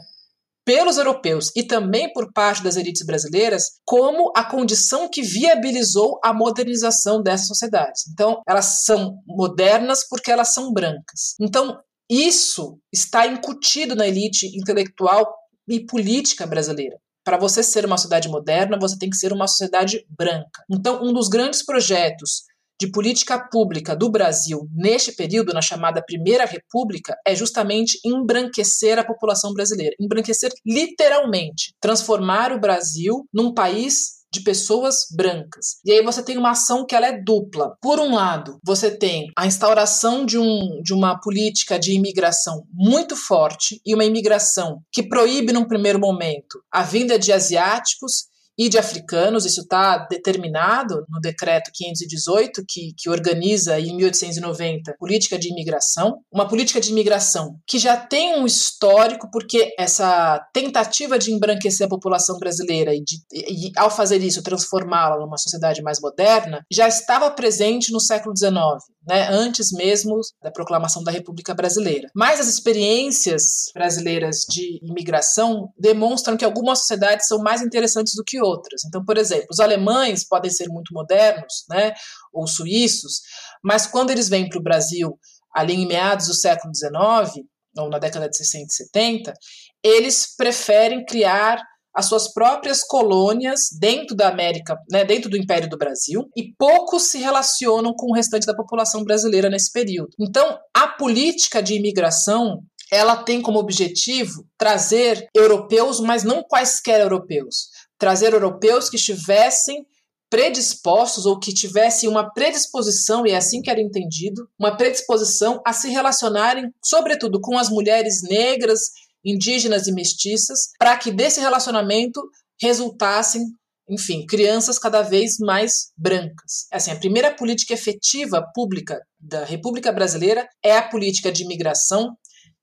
pelos europeus e também por parte das elites brasileiras como a condição que viabilizou a modernização dessas sociedades. Então, elas são modernas porque elas são brancas. Então, isso está incutido na elite intelectual e política brasileira. Para você ser uma sociedade moderna, você tem que ser uma sociedade branca. Então, um dos grandes projetos de política pública do Brasil neste período, na chamada Primeira República, é justamente embranquecer a população brasileira. Embranquecer literalmente. Transformar o Brasil num país de pessoas brancas. E aí você tem uma ação que ela é dupla. Por um lado, você tem a instauração de, um, de uma política de imigração muito forte e uma imigração que proíbe num primeiro momento a vinda de asiáticos e de africanos, isso está determinado no decreto 518, que, que organiza em 1890 política de imigração, uma política de imigração que já tem um histórico, porque essa tentativa de embranquecer a população brasileira e, de, e ao fazer isso, transformá-la numa sociedade mais moderna, já estava presente no século XIX né, antes mesmo da proclamação da República Brasileira. Mas as experiências brasileiras de imigração demonstram que algumas sociedades são mais interessantes do que outras. Então, por exemplo, os alemães podem ser muito modernos, né, ou suíços, mas quando eles vêm para o Brasil ali em meados do século XIX, ou na década de 60 e 70, eles preferem criar as suas próprias colônias dentro da América, né, dentro do Império do Brasil, e poucos se relacionam com o restante da população brasileira nesse período. Então, a política de imigração ela tem como objetivo trazer europeus, mas não quaisquer europeus, trazer europeus que estivessem predispostos ou que tivessem uma predisposição, e é assim que era entendido, uma predisposição a se relacionarem, sobretudo com as mulheres negras, indígenas e mestiças, para que desse relacionamento resultassem, enfim, crianças cada vez mais brancas. Assim, a primeira política efetiva pública da República Brasileira é a política de imigração,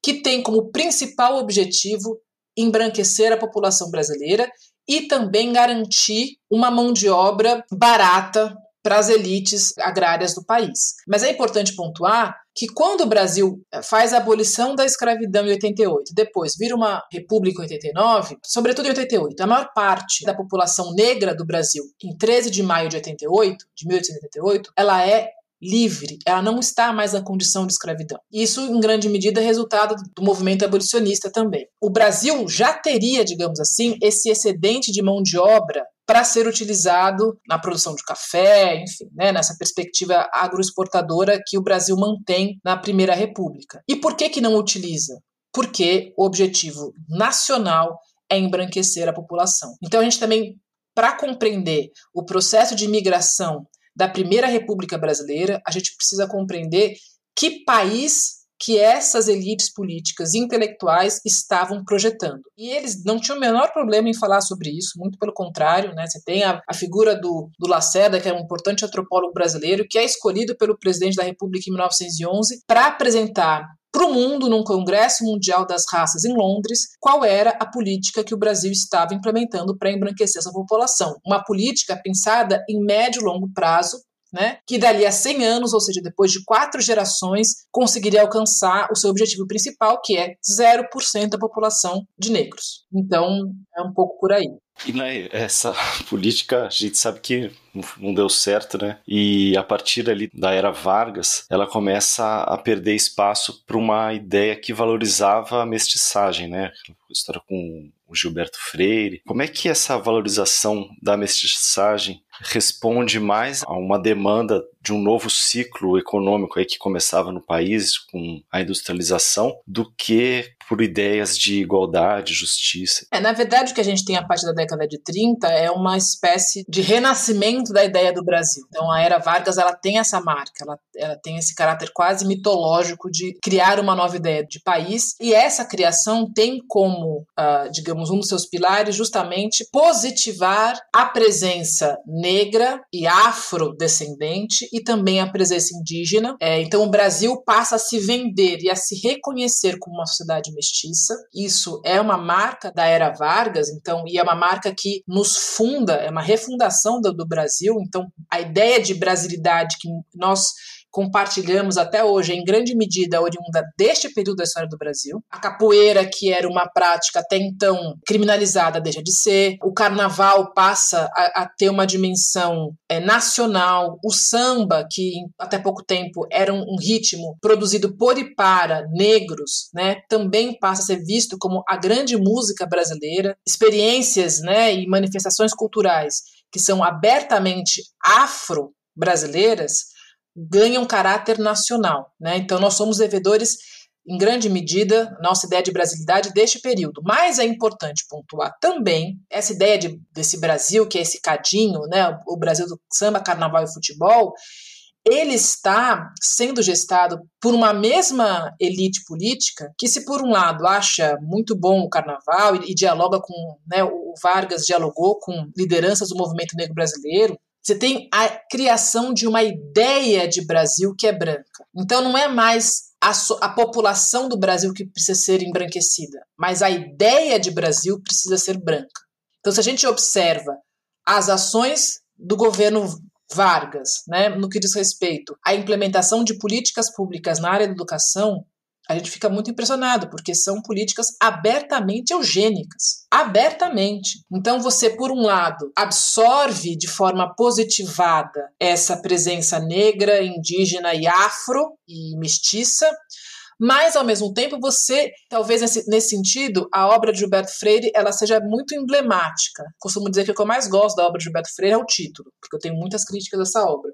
que tem como principal objetivo embranquecer a população brasileira e também garantir uma mão de obra barata para as elites agrárias do país. Mas é importante pontuar que quando o Brasil eh, faz a abolição da escravidão em 88, depois vira uma república em 89, sobretudo em 88, a maior parte da população negra do Brasil, em 13 de maio de 88, de 1888, ela é livre, ela não está mais na condição de escravidão. Isso, em grande medida, é resultado do movimento abolicionista também. O Brasil já teria, digamos assim, esse excedente de mão de obra para ser utilizado na produção de café, enfim, né, nessa perspectiva agroexportadora que o Brasil mantém na Primeira República. E por que, que não utiliza? Porque o objetivo nacional é embranquecer a população. Então a gente também, para compreender o processo de imigração da Primeira República Brasileira, a gente precisa compreender que país que essas elites políticas e intelectuais estavam projetando. E eles não tinham o menor problema em falar sobre isso, muito pelo contrário, né? Você tem a, a figura do, do Lacerda, que é um importante antropólogo brasileiro, que é escolhido pelo presidente da República em 1911 para apresentar para o mundo, num Congresso Mundial das Raças em Londres, qual era a política que o Brasil estava implementando para embranquecer essa população. Uma política pensada em médio e longo prazo, né, que dali a 100 anos, ou seja, depois de quatro gerações, conseguiria alcançar o seu objetivo principal, que é 0% da população de negros. Então, é um pouco por aí. E né, essa política a gente sabe que não deu certo, né? E a partir ali da era Vargas, ela começa a perder espaço para uma ideia que valorizava a mestiçagem, né? História com o Gilberto Freire. Como é que essa valorização da mestiçagem responde mais a uma demanda de um novo ciclo econômico aí que começava no país com a industrialização do que por ideias de igualdade, justiça. É, na verdade, o que a gente tem a partir da década de 30 é uma espécie de renascimento da ideia do Brasil. Então, a era Vargas ela tem essa marca, ela, ela tem esse caráter quase mitológico de criar uma nova ideia de país, e essa criação tem como, uh, digamos, um dos seus pilares justamente positivar a presença negra e afrodescendente e também a presença indígena. É, então, o Brasil passa a se vender e a se reconhecer como uma sociedade mestiça. Isso é uma marca da era Vargas, então, e é uma marca que nos funda, é uma refundação do, do Brasil. Então, a ideia de brasilidade que nós compartilhamos até hoje, em grande medida, oriunda deste período da história do Brasil. A capoeira, que era uma prática até então criminalizada, deixa de ser. O carnaval passa a, a ter uma dimensão é, nacional. O samba, que até pouco tempo era um, um ritmo produzido por e para negros, né, também passa a ser visto como a grande música brasileira. Experiências né, e manifestações culturais que são abertamente afro-brasileiras ganham caráter nacional. Né? Então, nós somos devedores, em grande medida, nossa ideia de brasilidade deste período. Mas é importante pontuar também essa ideia de, desse Brasil, que é esse cadinho, né? o Brasil do samba, carnaval e futebol, ele está sendo gestado por uma mesma elite política que, se por um lado acha muito bom o carnaval e, e dialoga com, né, o Vargas dialogou com lideranças do movimento negro brasileiro, você tem a criação de uma ideia de Brasil que é branca. Então não é mais a, a, população do Brasil que precisa ser embranquecida, mas a ideia de Brasil precisa ser branca. Então, se a gente observa as ações do governo Vargas, né, no que diz respeito à implementação de políticas públicas na área da educação, a gente fica muito impressionado, porque são políticas abertamente eugênicas. Abertamente. Então, você, por um lado, absorve de forma positivada essa presença negra, indígena e afro e mestiça. Mas ao mesmo tempo você, talvez nesse, nesse sentido, a obra de Gilberto Freire ela seja muito emblemática. Costumo dizer que o que eu mais gosto da obra de Gilberto Freire é o título, porque eu tenho muitas críticas dessa obra.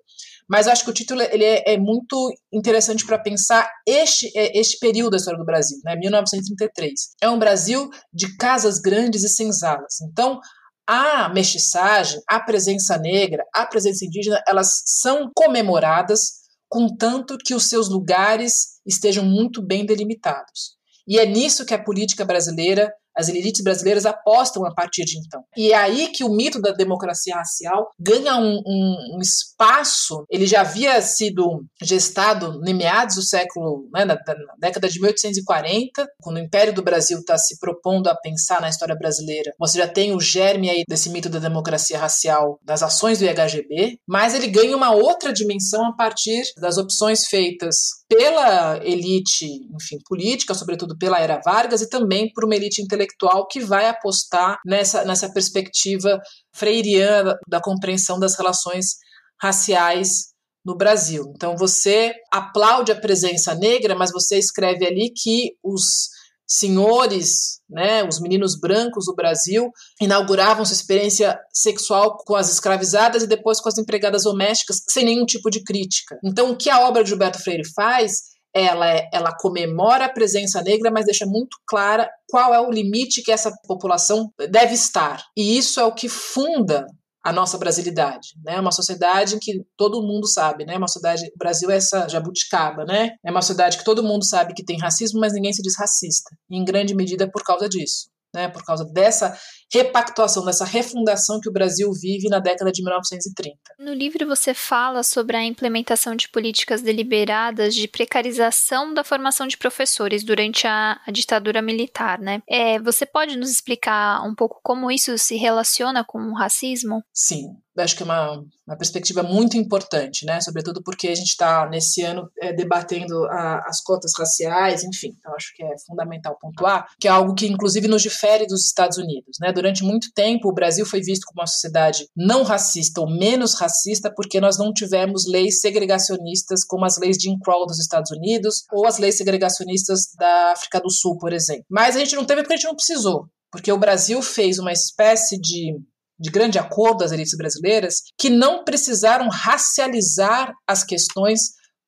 Mas acho que o título ele é, é muito interessante para pensar este, é, este período da história do Brasil, né? 1933. É um Brasil de casas grandes e senzalas. Então, a mestiçagem, a presença negra, a presença indígena, elas são comemoradas contanto que os seus lugares estejam muito bem delimitados. E é nisso que a política brasileira as elites brasileiras apostam a partir de então. E é aí que o mito da democracia racial ganha um, um, um espaço. Ele já havia sido gestado em meados do século, né, na, na, década de 1840, quando o Império do Brasil está se propondo a pensar na história brasileira. Você já tem o germe aí desse mito da democracia racial das ações do IHGB, mas ele ganha uma outra dimensão a partir das opções feitas pela elite, enfim, política, sobretudo pela era Vargas, e também por uma elite intelectual que vai apostar nessa, nessa perspectiva freiriana da compreensão das relações raciais no Brasil. Então você aplaude a presença negra, mas você escreve ali que os senhores, né, os meninos brancos do Brasil, inauguravam sua experiência sexual com as escravizadas e depois com as empregadas domésticas, sem nenhum tipo de crítica. Então, o que a obra de Gilberto Freire faz ela, é, ela comemora a presença negra, mas deixa muito clara qual é o limite que essa população deve estar. E isso é o que funda a nossa brasilidade, né? Uma sociedade que todo mundo sabe, né? Uma sociedade, o Brasil é essa jabuticaba, né? É uma sociedade que todo mundo sabe que tem racismo, mas ninguém se diz racista. Em grande medida por causa disso né, por causa dessa repactuação, dessa refundação que o Brasil vive na década de 1930. No livro você fala sobre a implementação de políticas deliberadas de precarização da formação de professores durante a, a ditadura militar, né? É, você pode nos explicar um pouco como isso se relaciona com o racismo? Sim, acho que é uma, uma perspectiva muito importante, né? Sobretudo porque a gente está nesse ano é, debatendo a, as cotas raciais, enfim. Então acho que é fundamental pontuar que é algo que inclusive nos difere dos Estados Unidos, né? Durante muito tempo o Brasil foi visto como uma sociedade não racista ou menos racista porque nós não tivemos leis segregacionistas como as leis de Jim Crow dos Estados Unidos ou as leis segregacionistas da África do Sul, por exemplo. Mas a gente não teve porque a gente não precisou porque o Brasil fez uma espécie de de grande acordo das elites brasileiras, que não precisaram racializar as questões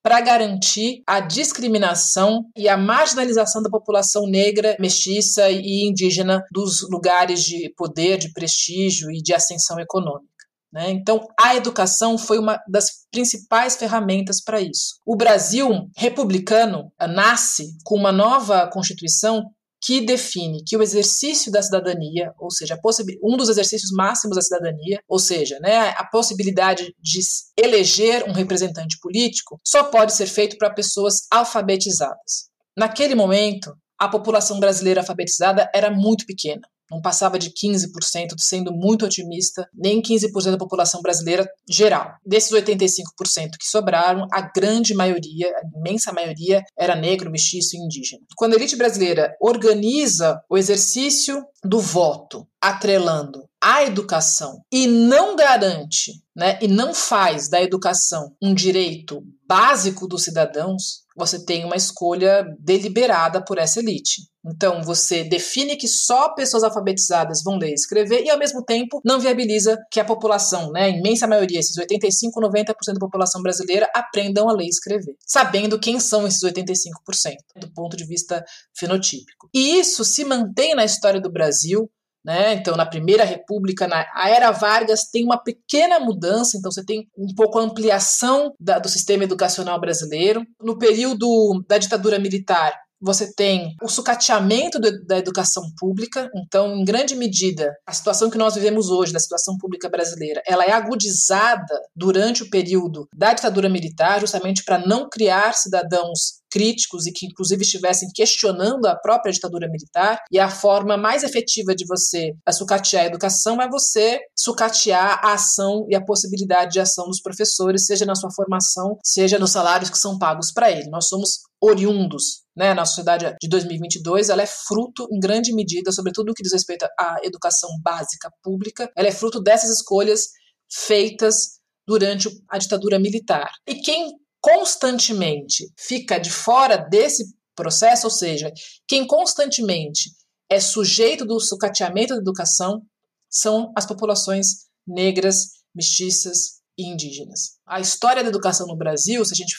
para garantir a discriminação e a marginalização da população negra, mestiça e indígena dos lugares de poder, de prestígio e de ascensão econômica. Né? Então, a educação foi uma das principais ferramentas para isso. O Brasil republicano nasce com uma nova Constituição que define que o exercício da cidadania, ou seja, um dos exercícios máximos da cidadania, ou seja, né, a possibilidade de eleger um representante político, só pode ser feito para pessoas alfabetizadas. Naquele momento, a população brasileira alfabetizada era muito pequena não passava de 15%, sendo muito otimista, nem 15% da população brasileira geral. Desses 85% que sobraram, a grande maioria, a imensa maioria, era negro, mestiço e indígena. Quando a elite brasileira organiza o exercício do voto, atrelando a educação e não garante, né, e não faz da educação um direito básico dos cidadãos, você tem uma escolha deliberada por essa elite. Então, você define que só pessoas alfabetizadas vão ler e escrever e, ao mesmo tempo, não viabiliza que a população, né, a imensa maioria, esses 85, 90% da população brasileira, aprendam a ler e escrever, sabendo quem são esses 85%, do ponto de vista fenotípico. E isso se mantém na história do Brasil né? Então, na Primeira República, na Era Vargas, tem uma pequena mudança, então você tem um pouco a ampliação da, do sistema educacional brasileiro. No período da ditadura militar, você tem o sucateamento do, da educação pública, então, em grande medida, a situação que nós vivemos hoje, da situação pública brasileira, ela é agudizada durante o período da ditadura militar, justamente para não criar cidadãos críticos e que inclusive estivessem questionando a própria ditadura militar. E a forma mais efetiva de você sucatear a educação é você sucatear a ação e a possibilidade de ação dos professores, seja na sua formação, seja nos salários que são pagos para ele. Nós somos oriundos né, na sociedade de 2022, ela é fruto, em grande medida, sobretudo no que diz respeito à educação básica pública, ela é fruto dessas escolhas feitas durante a ditadura militar. E quem constantemente fica de fora desse processo, ou seja, quem constantemente é sujeito do sucateamento da educação são as populações negras, mestiças indígenas. A história da educação no Brasil, se a gente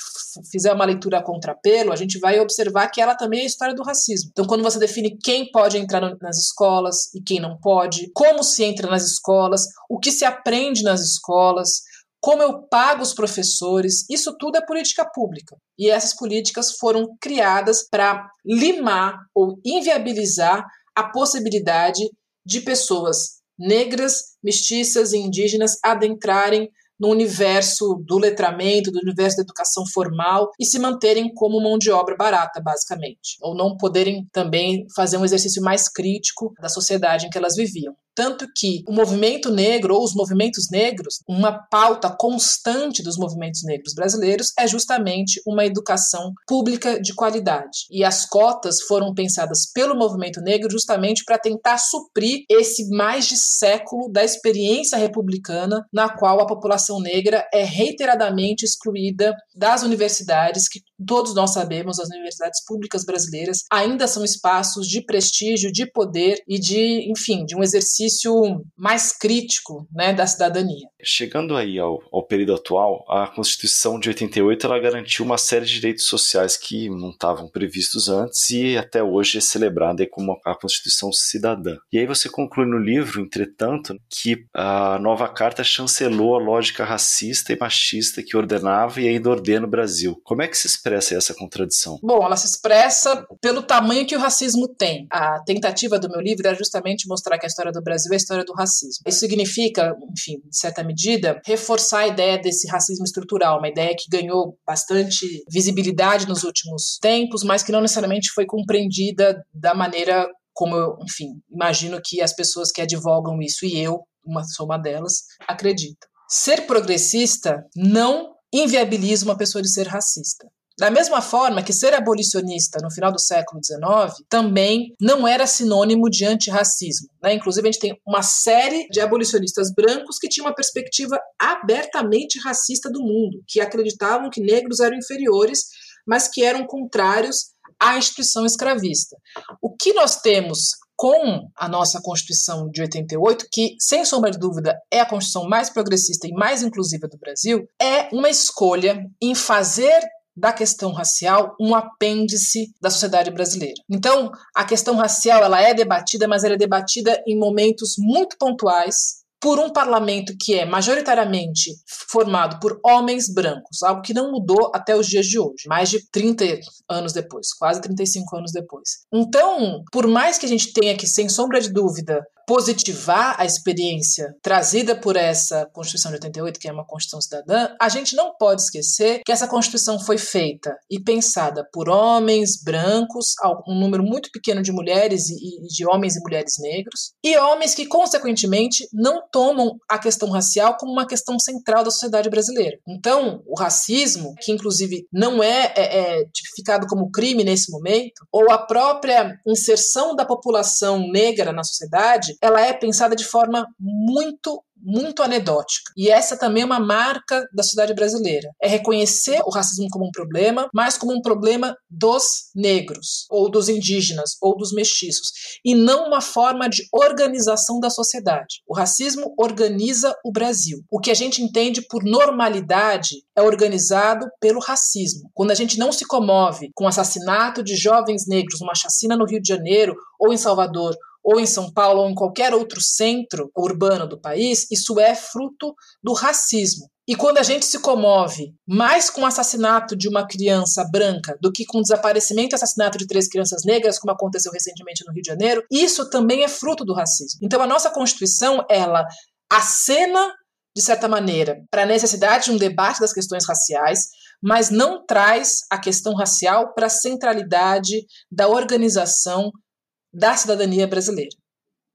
fizer uma leitura a contrapelo, a gente vai observar que ela também é a história do racismo. Então, quando você define quem pode entrar nas escolas e quem não pode, como se entra nas escolas, o que se aprende nas escolas, como eu pago os professores, isso tudo é política pública. E essas políticas foram criadas para limar ou inviabilizar a possibilidade de pessoas negras, mestiças e indígenas adentrarem no universo do letramento, do universo da educação formal e se manterem como mão de obra barata, basicamente, ou não poderem também fazer um exercício mais crítico da sociedade em que elas viviam. Tanto que o movimento negro ou os movimentos negros, uma pauta constante dos movimentos negros brasileiros é justamente uma educação pública de qualidade. E as cotas foram pensadas pelo movimento negro justamente para tentar suprir esse mais de século da experiência republicana na qual a população negra é reiteradamente excluída das universidades que todos nós sabemos, as universidades públicas brasileiras ainda são espaços de prestígio, de poder e de, enfim, de um exercício mais crítico né, da cidadania. Chegando aí ao, ao, período atual, a Constituição de 88 ela garantiu uma série de direitos sociais que não estavam previstos antes e até hoje é celebrada como a Constituição Cidadã. E aí você conclui no livro, entretanto, que a nova carta chancelou a lógica racista e machista que ordenava e ainda ordena o Brasil. Como é que se expressa essa contradição? Bom, ela se expressa pelo tamanho que o racismo tem. A tentativa do meu livro é justamente mostrar que a história do Brasil é a história do racismo. Isso significa, enfim, de certa medida, reforçar a ideia desse racismo estrutural, uma ideia que ganhou bastante visibilidade nos últimos tempos, mas que não necessariamente foi compreendida da maneira como eu, enfim, imagino que as pessoas que advogam isso e eu, uma sou uma delas, acreditam. Ser progressista não inviabiliza uma pessoa de ser racista. Da mesma forma que ser abolicionista no final do século XIX também não era sinônimo de antirracismo. Né? Inclusive, a gente tem uma série de abolicionistas brancos que tinham uma perspectiva abertamente racista do mundo, que acreditavam que negros eram inferiores, mas que eram contrários à instituição escravista. O que nós temos com a nossa Constituição de 88, que, sem sombra de dúvida, é a Constituição mais progressista e mais inclusiva do Brasil, é uma escolha em fazer da questão racial um apêndice da sociedade brasileira. Então, a questão racial ela é debatida, mas ela é debatida em momentos muito pontuais por um parlamento que é majoritariamente formado por homens brancos, algo que não mudou até os dias de hoje, mais de 30 anos depois, quase 35 anos depois. Então, por mais que a gente tenha que, sem sombra de dúvida, positivar a experiência trazida por essa Constituição de 88, que é uma Constituição cidadã, a gente não pode esquecer que essa Constituição foi feita e pensada por homens brancos, um número muito pequeno de mulheres e de homens e mulheres negros, e homens que, consequentemente, não tomam a questão racial como uma questão central da sociedade brasileira. Então, o racismo, que inclusive não é, é, é tipificado como crime nesse momento, ou a própria inserção da população negra na sociedade, ela é pensada de forma muito muito anedótica. E essa também é uma marca da sociedade brasileira. É reconhecer o racismo como um problema, mas como um problema dos negros, ou dos indígenas, ou dos mestiços, e não uma forma de organização da sociedade. O racismo organiza o Brasil. O que a gente entende por normalidade é organizado pelo racismo. Quando a gente não se comove com o assassinato de jovens negros, uma chacina no Rio de Janeiro ou em Salvador, ou em São Paulo ou em qualquer outro centro urbano do país, isso é fruto do racismo. E quando a gente se comove mais com o assassinato de uma criança branca do que com o desaparecimento e assassinato de três crianças negras, como aconteceu recentemente no Rio de Janeiro, isso também é fruto do racismo. Então a nossa Constituição, ela acena, de certa maneira, para a necessidade de um debate das questões raciais, mas não traz a questão racial para a centralidade da organização da cidadania brasileira.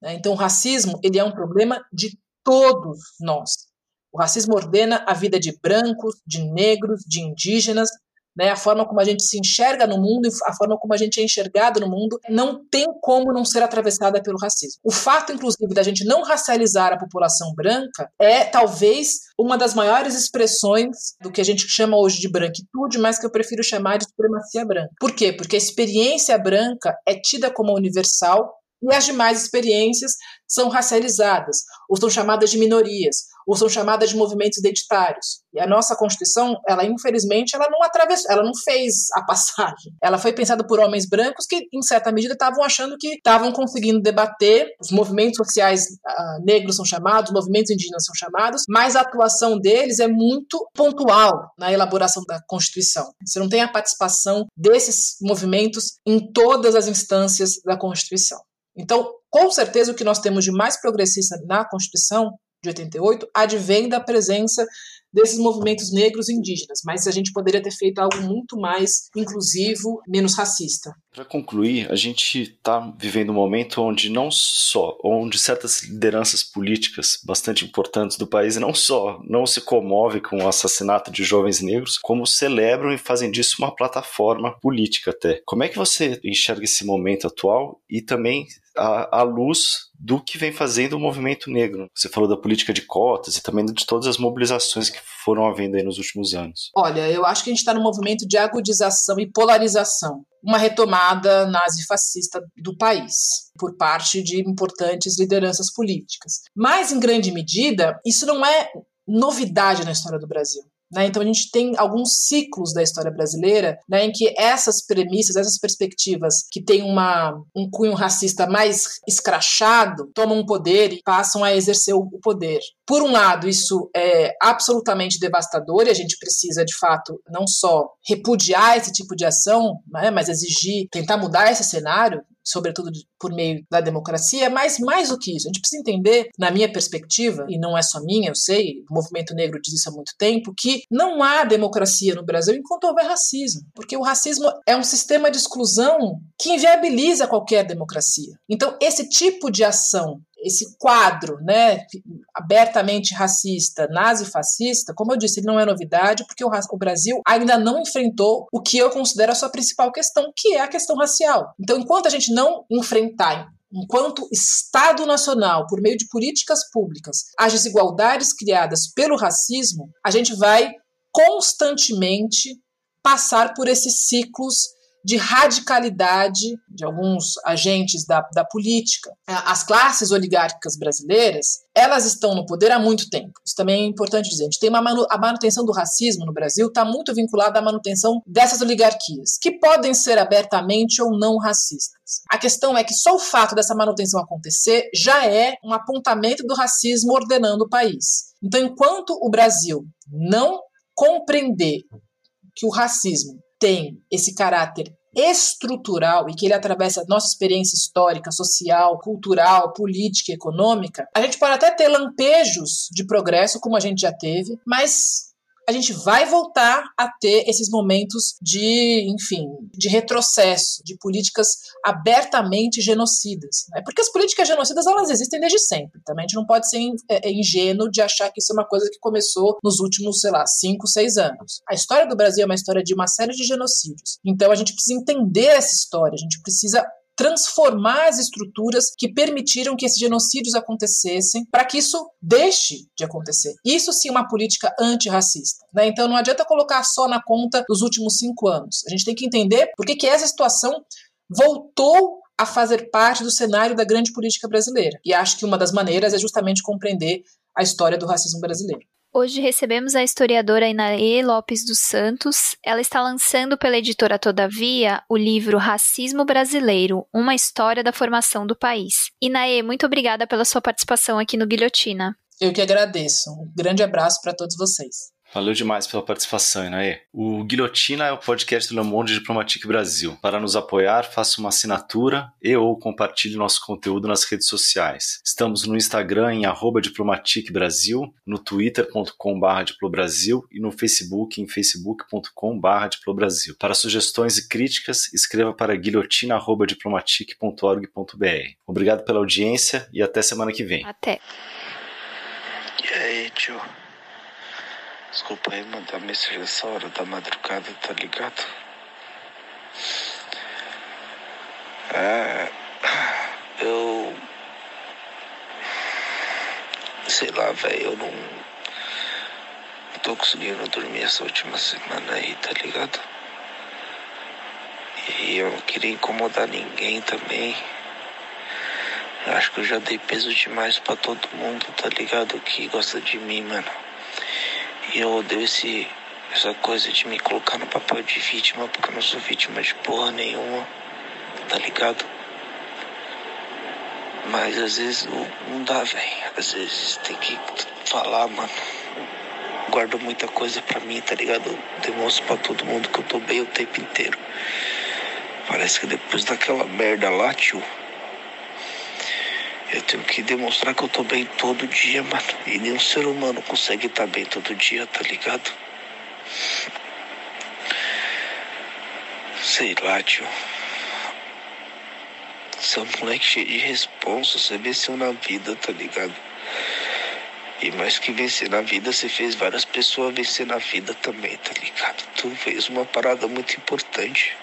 Né? Então, o racismo ele é um problema de todos nós. O racismo ordena a vida de brancos, de negros, de indígenas, né? A forma como a gente se enxerga no mundo, a forma como a gente é enxergado no mundo, não tem como não ser atravessada pelo racismo. O fato, inclusive, da gente não racializar a população branca é talvez uma das maiores expressões do que a gente chama hoje de branquitude, mas que eu prefiro chamar de supremacia branca. Por quê? Porque a experiência branca é tida como universal e as demais experiências são racializadas, ou são chamadas de minorias, ou são chamadas de movimentos identitários. E a nossa Constituição, ela infelizmente, ela não atravessou, ela não fez a passagem. Ela foi pensada por homens brancos que, em certa medida, estavam achando que estavam conseguindo debater, os movimentos sociais uh, negros são chamados, os movimentos indígenas são chamados, mas a atuação deles é muito pontual na elaboração da Constituição. Você não tem a participação desses movimentos em todas as instâncias da Constituição. Então, com certeza, o que nós temos de mais progressista na Constituição de 88 advém da presença desses movimentos negros e indígenas, mas a gente poderia ter feito algo muito mais inclusivo, menos racista. Para concluir, a gente está vivendo um momento onde não só, onde certas lideranças políticas bastante importantes do país não só não se comovem com o assassinato de jovens negros, como celebram e fazem disso uma plataforma política até. Como é que você enxerga esse momento atual e também à, luz do que vem fazendo o movimento negro. Você falou da política de cotas e também de todas as mobilizações que foram havendo aí nos últimos anos. Olha, eu acho que a gente está num movimento de agudização e polarização. Uma retomada nazi-fascista do país, por parte de importantes lideranças políticas. Mas, em grande medida, isso não é novidade na história do Brasil. Né? Então a gente tem alguns ciclos da história brasileira né, em que essas premissas, essas perspectivas que têm uma, um cunho racista mais escrachado tomam poder e passam a exercer o poder. Por um lado, isso é absolutamente devastador e a gente precisa, de fato, não só repudiar esse tipo de ação, né, mas exigir, tentar mudar esse cenário sobretudo por meio da democracia, mas mais do que isso, a gente precisa entender, na minha perspectiva, e não é só minha, eu sei, o movimento negro diz isso há muito tempo, que não há democracia no Brasil enquanto houver racismo, porque o racismo é um sistema de exclusão que inviabiliza qualquer democracia. Então, esse tipo de ação esse quadro né, abertamente racista, nazi-fascista, como eu disse, ele não é novidade, porque o, o, Brasil ainda não enfrentou o que eu considero a sua principal questão, que é a questão racial. Então, enquanto a gente não enfrentar enquanto Estado Nacional, por meio de políticas públicas, as desigualdades criadas pelo racismo, a gente vai constantemente passar por esses ciclos de radicalidade de alguns agentes da, da política. As classes oligárquicas brasileiras, elas estão no poder há muito tempo. Isso também é importante dizer. A gente tem uma manu, a manutenção do racismo no Brasil está muito vinculada à manutenção dessas oligarquias, que podem ser abertamente ou não racistas. A questão é que só o fato dessa manutenção acontecer já é um apontamento do racismo ordenando o país. Então, enquanto o Brasil não compreender que o racismo tem esse caráter estrutural e que ele atravessa nossa experiência histórica, social, cultural, política, econômica, a gente pode até ter lampejos de progresso, como a gente já teve, mas a gente vai voltar a ter esses momentos de, enfim, de retrocesso, de políticas abertamente genocidas. Né? Porque as políticas genocidas elas existem desde sempre. Também a gente não pode ser é, é, ingênuo de achar que isso é uma coisa que começou nos últimos, sei lá, cinco, seis anos. A história do Brasil é uma história de uma série de genocídios. Então a gente precisa entender essa história, a gente precisa transformar as estruturas que permitiram que esses genocídios acontecessem, para que isso deixe de acontecer. Isso sim é uma política antirracista. Né? Então não adianta colocar só na conta dos últimos cinco anos. A gente tem que entender por que, que essa situação voltou a fazer parte do cenário da grande política brasileira. E acho que uma das maneiras é justamente compreender a história do racismo brasileiro. Hoje recebemos a historiadora Inaê Lopes dos Santos. Ela está lançando pela editora Todavia o livro Racismo Brasileiro, uma história da formação do país. Inaê, muito obrigada pela sua participação aqui no Guilhotina. Eu que agradeço. Um grande abraço para todos vocês. Valeu demais pela participação, Inaê. O Guilhotina é o podcast do Le Monde Diplomatique Brasil. Para nos apoiar, faça uma assinatura e ou compartilhe nosso conteúdo nas redes sociais. Estamos no Instagram em arroba Diplomatique Brasil, no twitter.com.br diplobrasil e no Facebook em facebook.com.br diplobrasil. Para sugestões e críticas, escreva para guilhotina.diplomatique.org.br. Obrigado pela audiência e até semana que vem. Até. E aí, tio? Desculpa aí mandar mensagem nessa hora da madrugada, tá ligado? É. Eu. Sei lá, velho, eu não. Não tô conseguindo dormir essa última semana aí, tá ligado? E eu não queria incomodar ninguém também. Acho que eu já dei peso demais pra todo mundo, tá ligado? Que gosta de mim, mano. E eu odeio esse, essa coisa de me colocar no papel de vítima, porque eu não sou vítima de porra nenhuma, tá ligado? Mas às vezes não dá, velho. Às vezes tem que falar, mano. Guardo muita coisa pra mim, tá ligado? Demonstro pra todo mundo que eu tô bem o tempo inteiro. Parece que depois daquela merda lá, tio. Eu tenho que demonstrar que eu tô bem todo dia, mano. E nenhum ser humano consegue estar tá bem todo dia, tá ligado? Sei lá, tio. Você é um moleque cheio de responsa, você venceu na vida, tá ligado? E mais que vencer na vida, você fez várias pessoas vencer na vida também, tá ligado? Tu fez uma parada muito importante.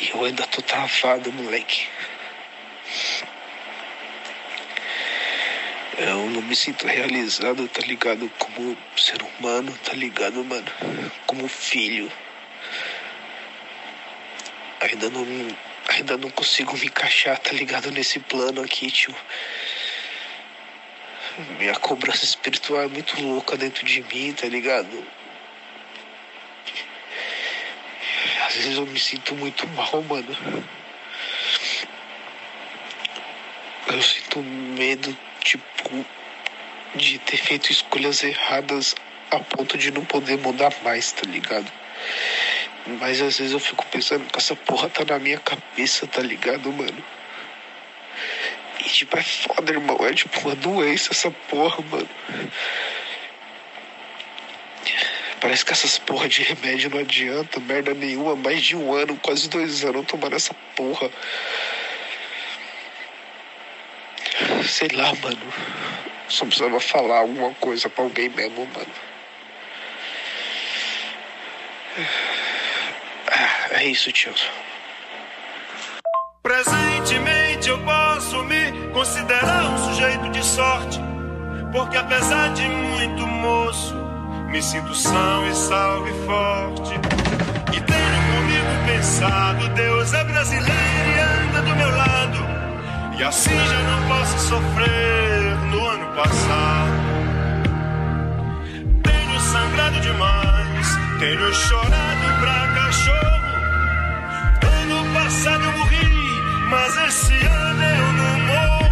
E eu ainda tô travado, moleque. Eu não me sinto realizado, tá ligado? Como ser humano, tá ligado, mano? Como filho. Ainda não, ainda não consigo me encaixar, tá ligado? Nesse plano aqui, tio. Minha cobrança espiritual é muito louca dentro de mim, tá ligado? Às vezes eu me sinto muito mal, mano. Eu sinto medo tipo, de ter feito escolhas erradas a ponto de não poder mudar mais, tá ligado? Mas às vezes eu fico pensando que essa porra tá na minha cabeça, tá ligado, mano? E tipo, é foda, irmão. É tipo uma doença essa porra, mano. Parece que essas porra de remédio não adianta, merda nenhuma. Mais de um ano, quase dois anos tomando essa porra. Sei lá, mano. Só precisava falar alguma coisa pra alguém mesmo, mano. Ah, é isso, tio. Presentemente eu posso me considerar um sujeito de sorte, porque apesar de muito moço, me sinto são e salve forte. E tenho comigo pensado, Deus é brasileiro e anda do meu lado. E assim já não posso sofrer no ano passado. Tenho sangrado demais, tenho chorado pra cachorro. Ano passado eu morri, mas esse ano eu não morro.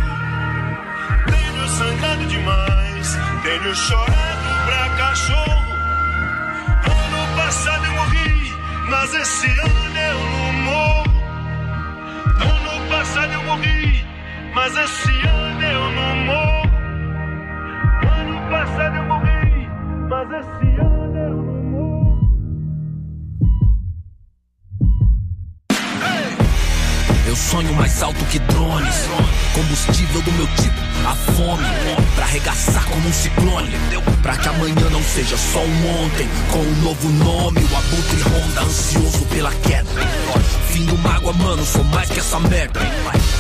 Tenho sangrado demais, tenho chorado pra cachorro. Ano passado eu morri, mas esse ano eu não morro. Ano passado eu morri mas esse ano eu não morro. Ano passado eu morri, mas esse ano eu sonho mais alto que drones. Combustível do meu tipo, a fome. Pra arregaçar como um ciclone. Pra que amanhã não seja só um ontem. Com um novo nome, o abutre ronda, ansioso pela queda. Fim do mágoa, mano, sou mais que essa merda.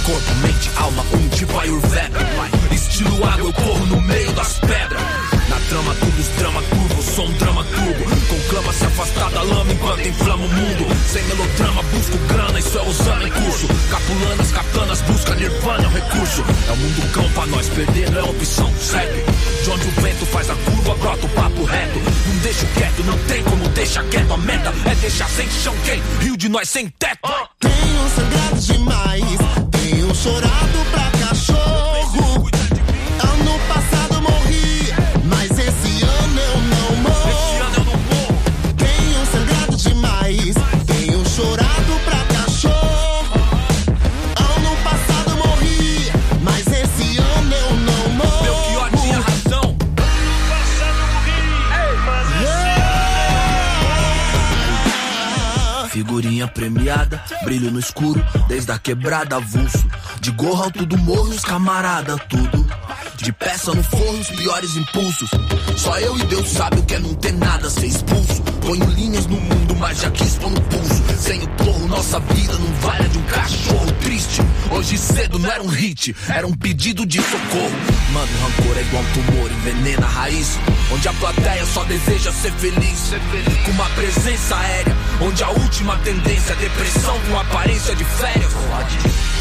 Corpo, mente, alma, um tipo Ayurveda. Estilo água, eu corro no meio das pedras. Trama, tudo os drama curvo, sou um drama turbo. Conclama se afastar da lama enquanto inflama o mundo. Sem melodrama, busco grana, isso é usando em curso. Capulanas, katanas, busca nirvana, é um recurso. É o mundo cão pra nós, perder não é opção, segue. De onde o vento faz a curva, brota o papo reto. Não deixo quieto, não tem como deixar quieto. A meta é deixar sem chão quem? Rio de nós sem teto. Tenho sangrado demais, tenho chorado pra Figurinha premiada, brilho no escuro, desde a quebrada avulso. De gorro alto do morro, os camarada, tudo. De peça no forro, os piores impulsos. Só eu e Deus sabe o que é não ter nada, ser expulso. Ponho linhas no mundo, mas já quis pôr no pulso. Sem o porro, nossa vida não vale a de um cachorro triste. Hoje cedo não era um hit, era um pedido de socorro. Mano, rancor é igual um tumor, envenena a raiz. Onde a plateia só deseja ser feliz. Com uma presença aérea, onde a última tendência é depressão com aparência de férias.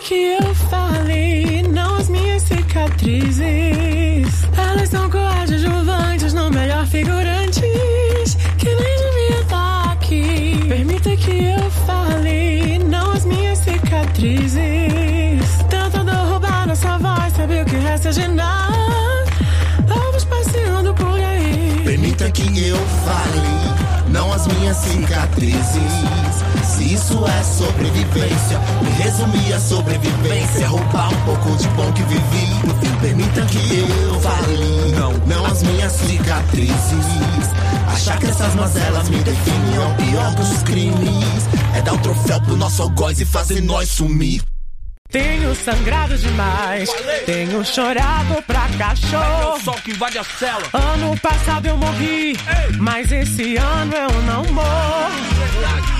Permita que eu fale, não as minhas cicatrizes. Elas são coadjuvantes, não melhor figurantes. Que nem devia estar aqui. Permita que eu fale, não as minhas cicatrizes. Tentando roubar nossa voz, sabe o que resta de nada? Vamos passeando por aí. Permita que eu fale, não as minhas cicatrizes. Isso é sobrevivência, me resumir a sobrevivência. Roubar um pouco de bom que vivi. No fim, permita que eu fale, não, não as minhas cicatrizes. Achar que essas mazelas me definem é o pior dos crimes. É dar o troféu pro nosso algoz e fazer nós sumir. Tenho sangrado demais, tenho chorado pra cachorro. Sol que invade a cela. Ano passado eu morri, mas esse ano eu não morro.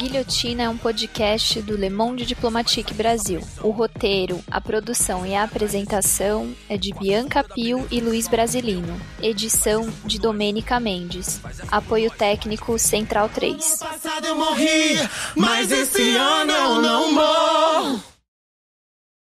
Guilhotina é um podcast do Le Monde Diplomatique Brasil. O roteiro, a produção e a apresentação é de Bianca Pio e Luiz Brasilino. Edição de Domênica Mendes. Apoio técnico Central 3. Ano passado eu morri, mas esse ano eu não morro.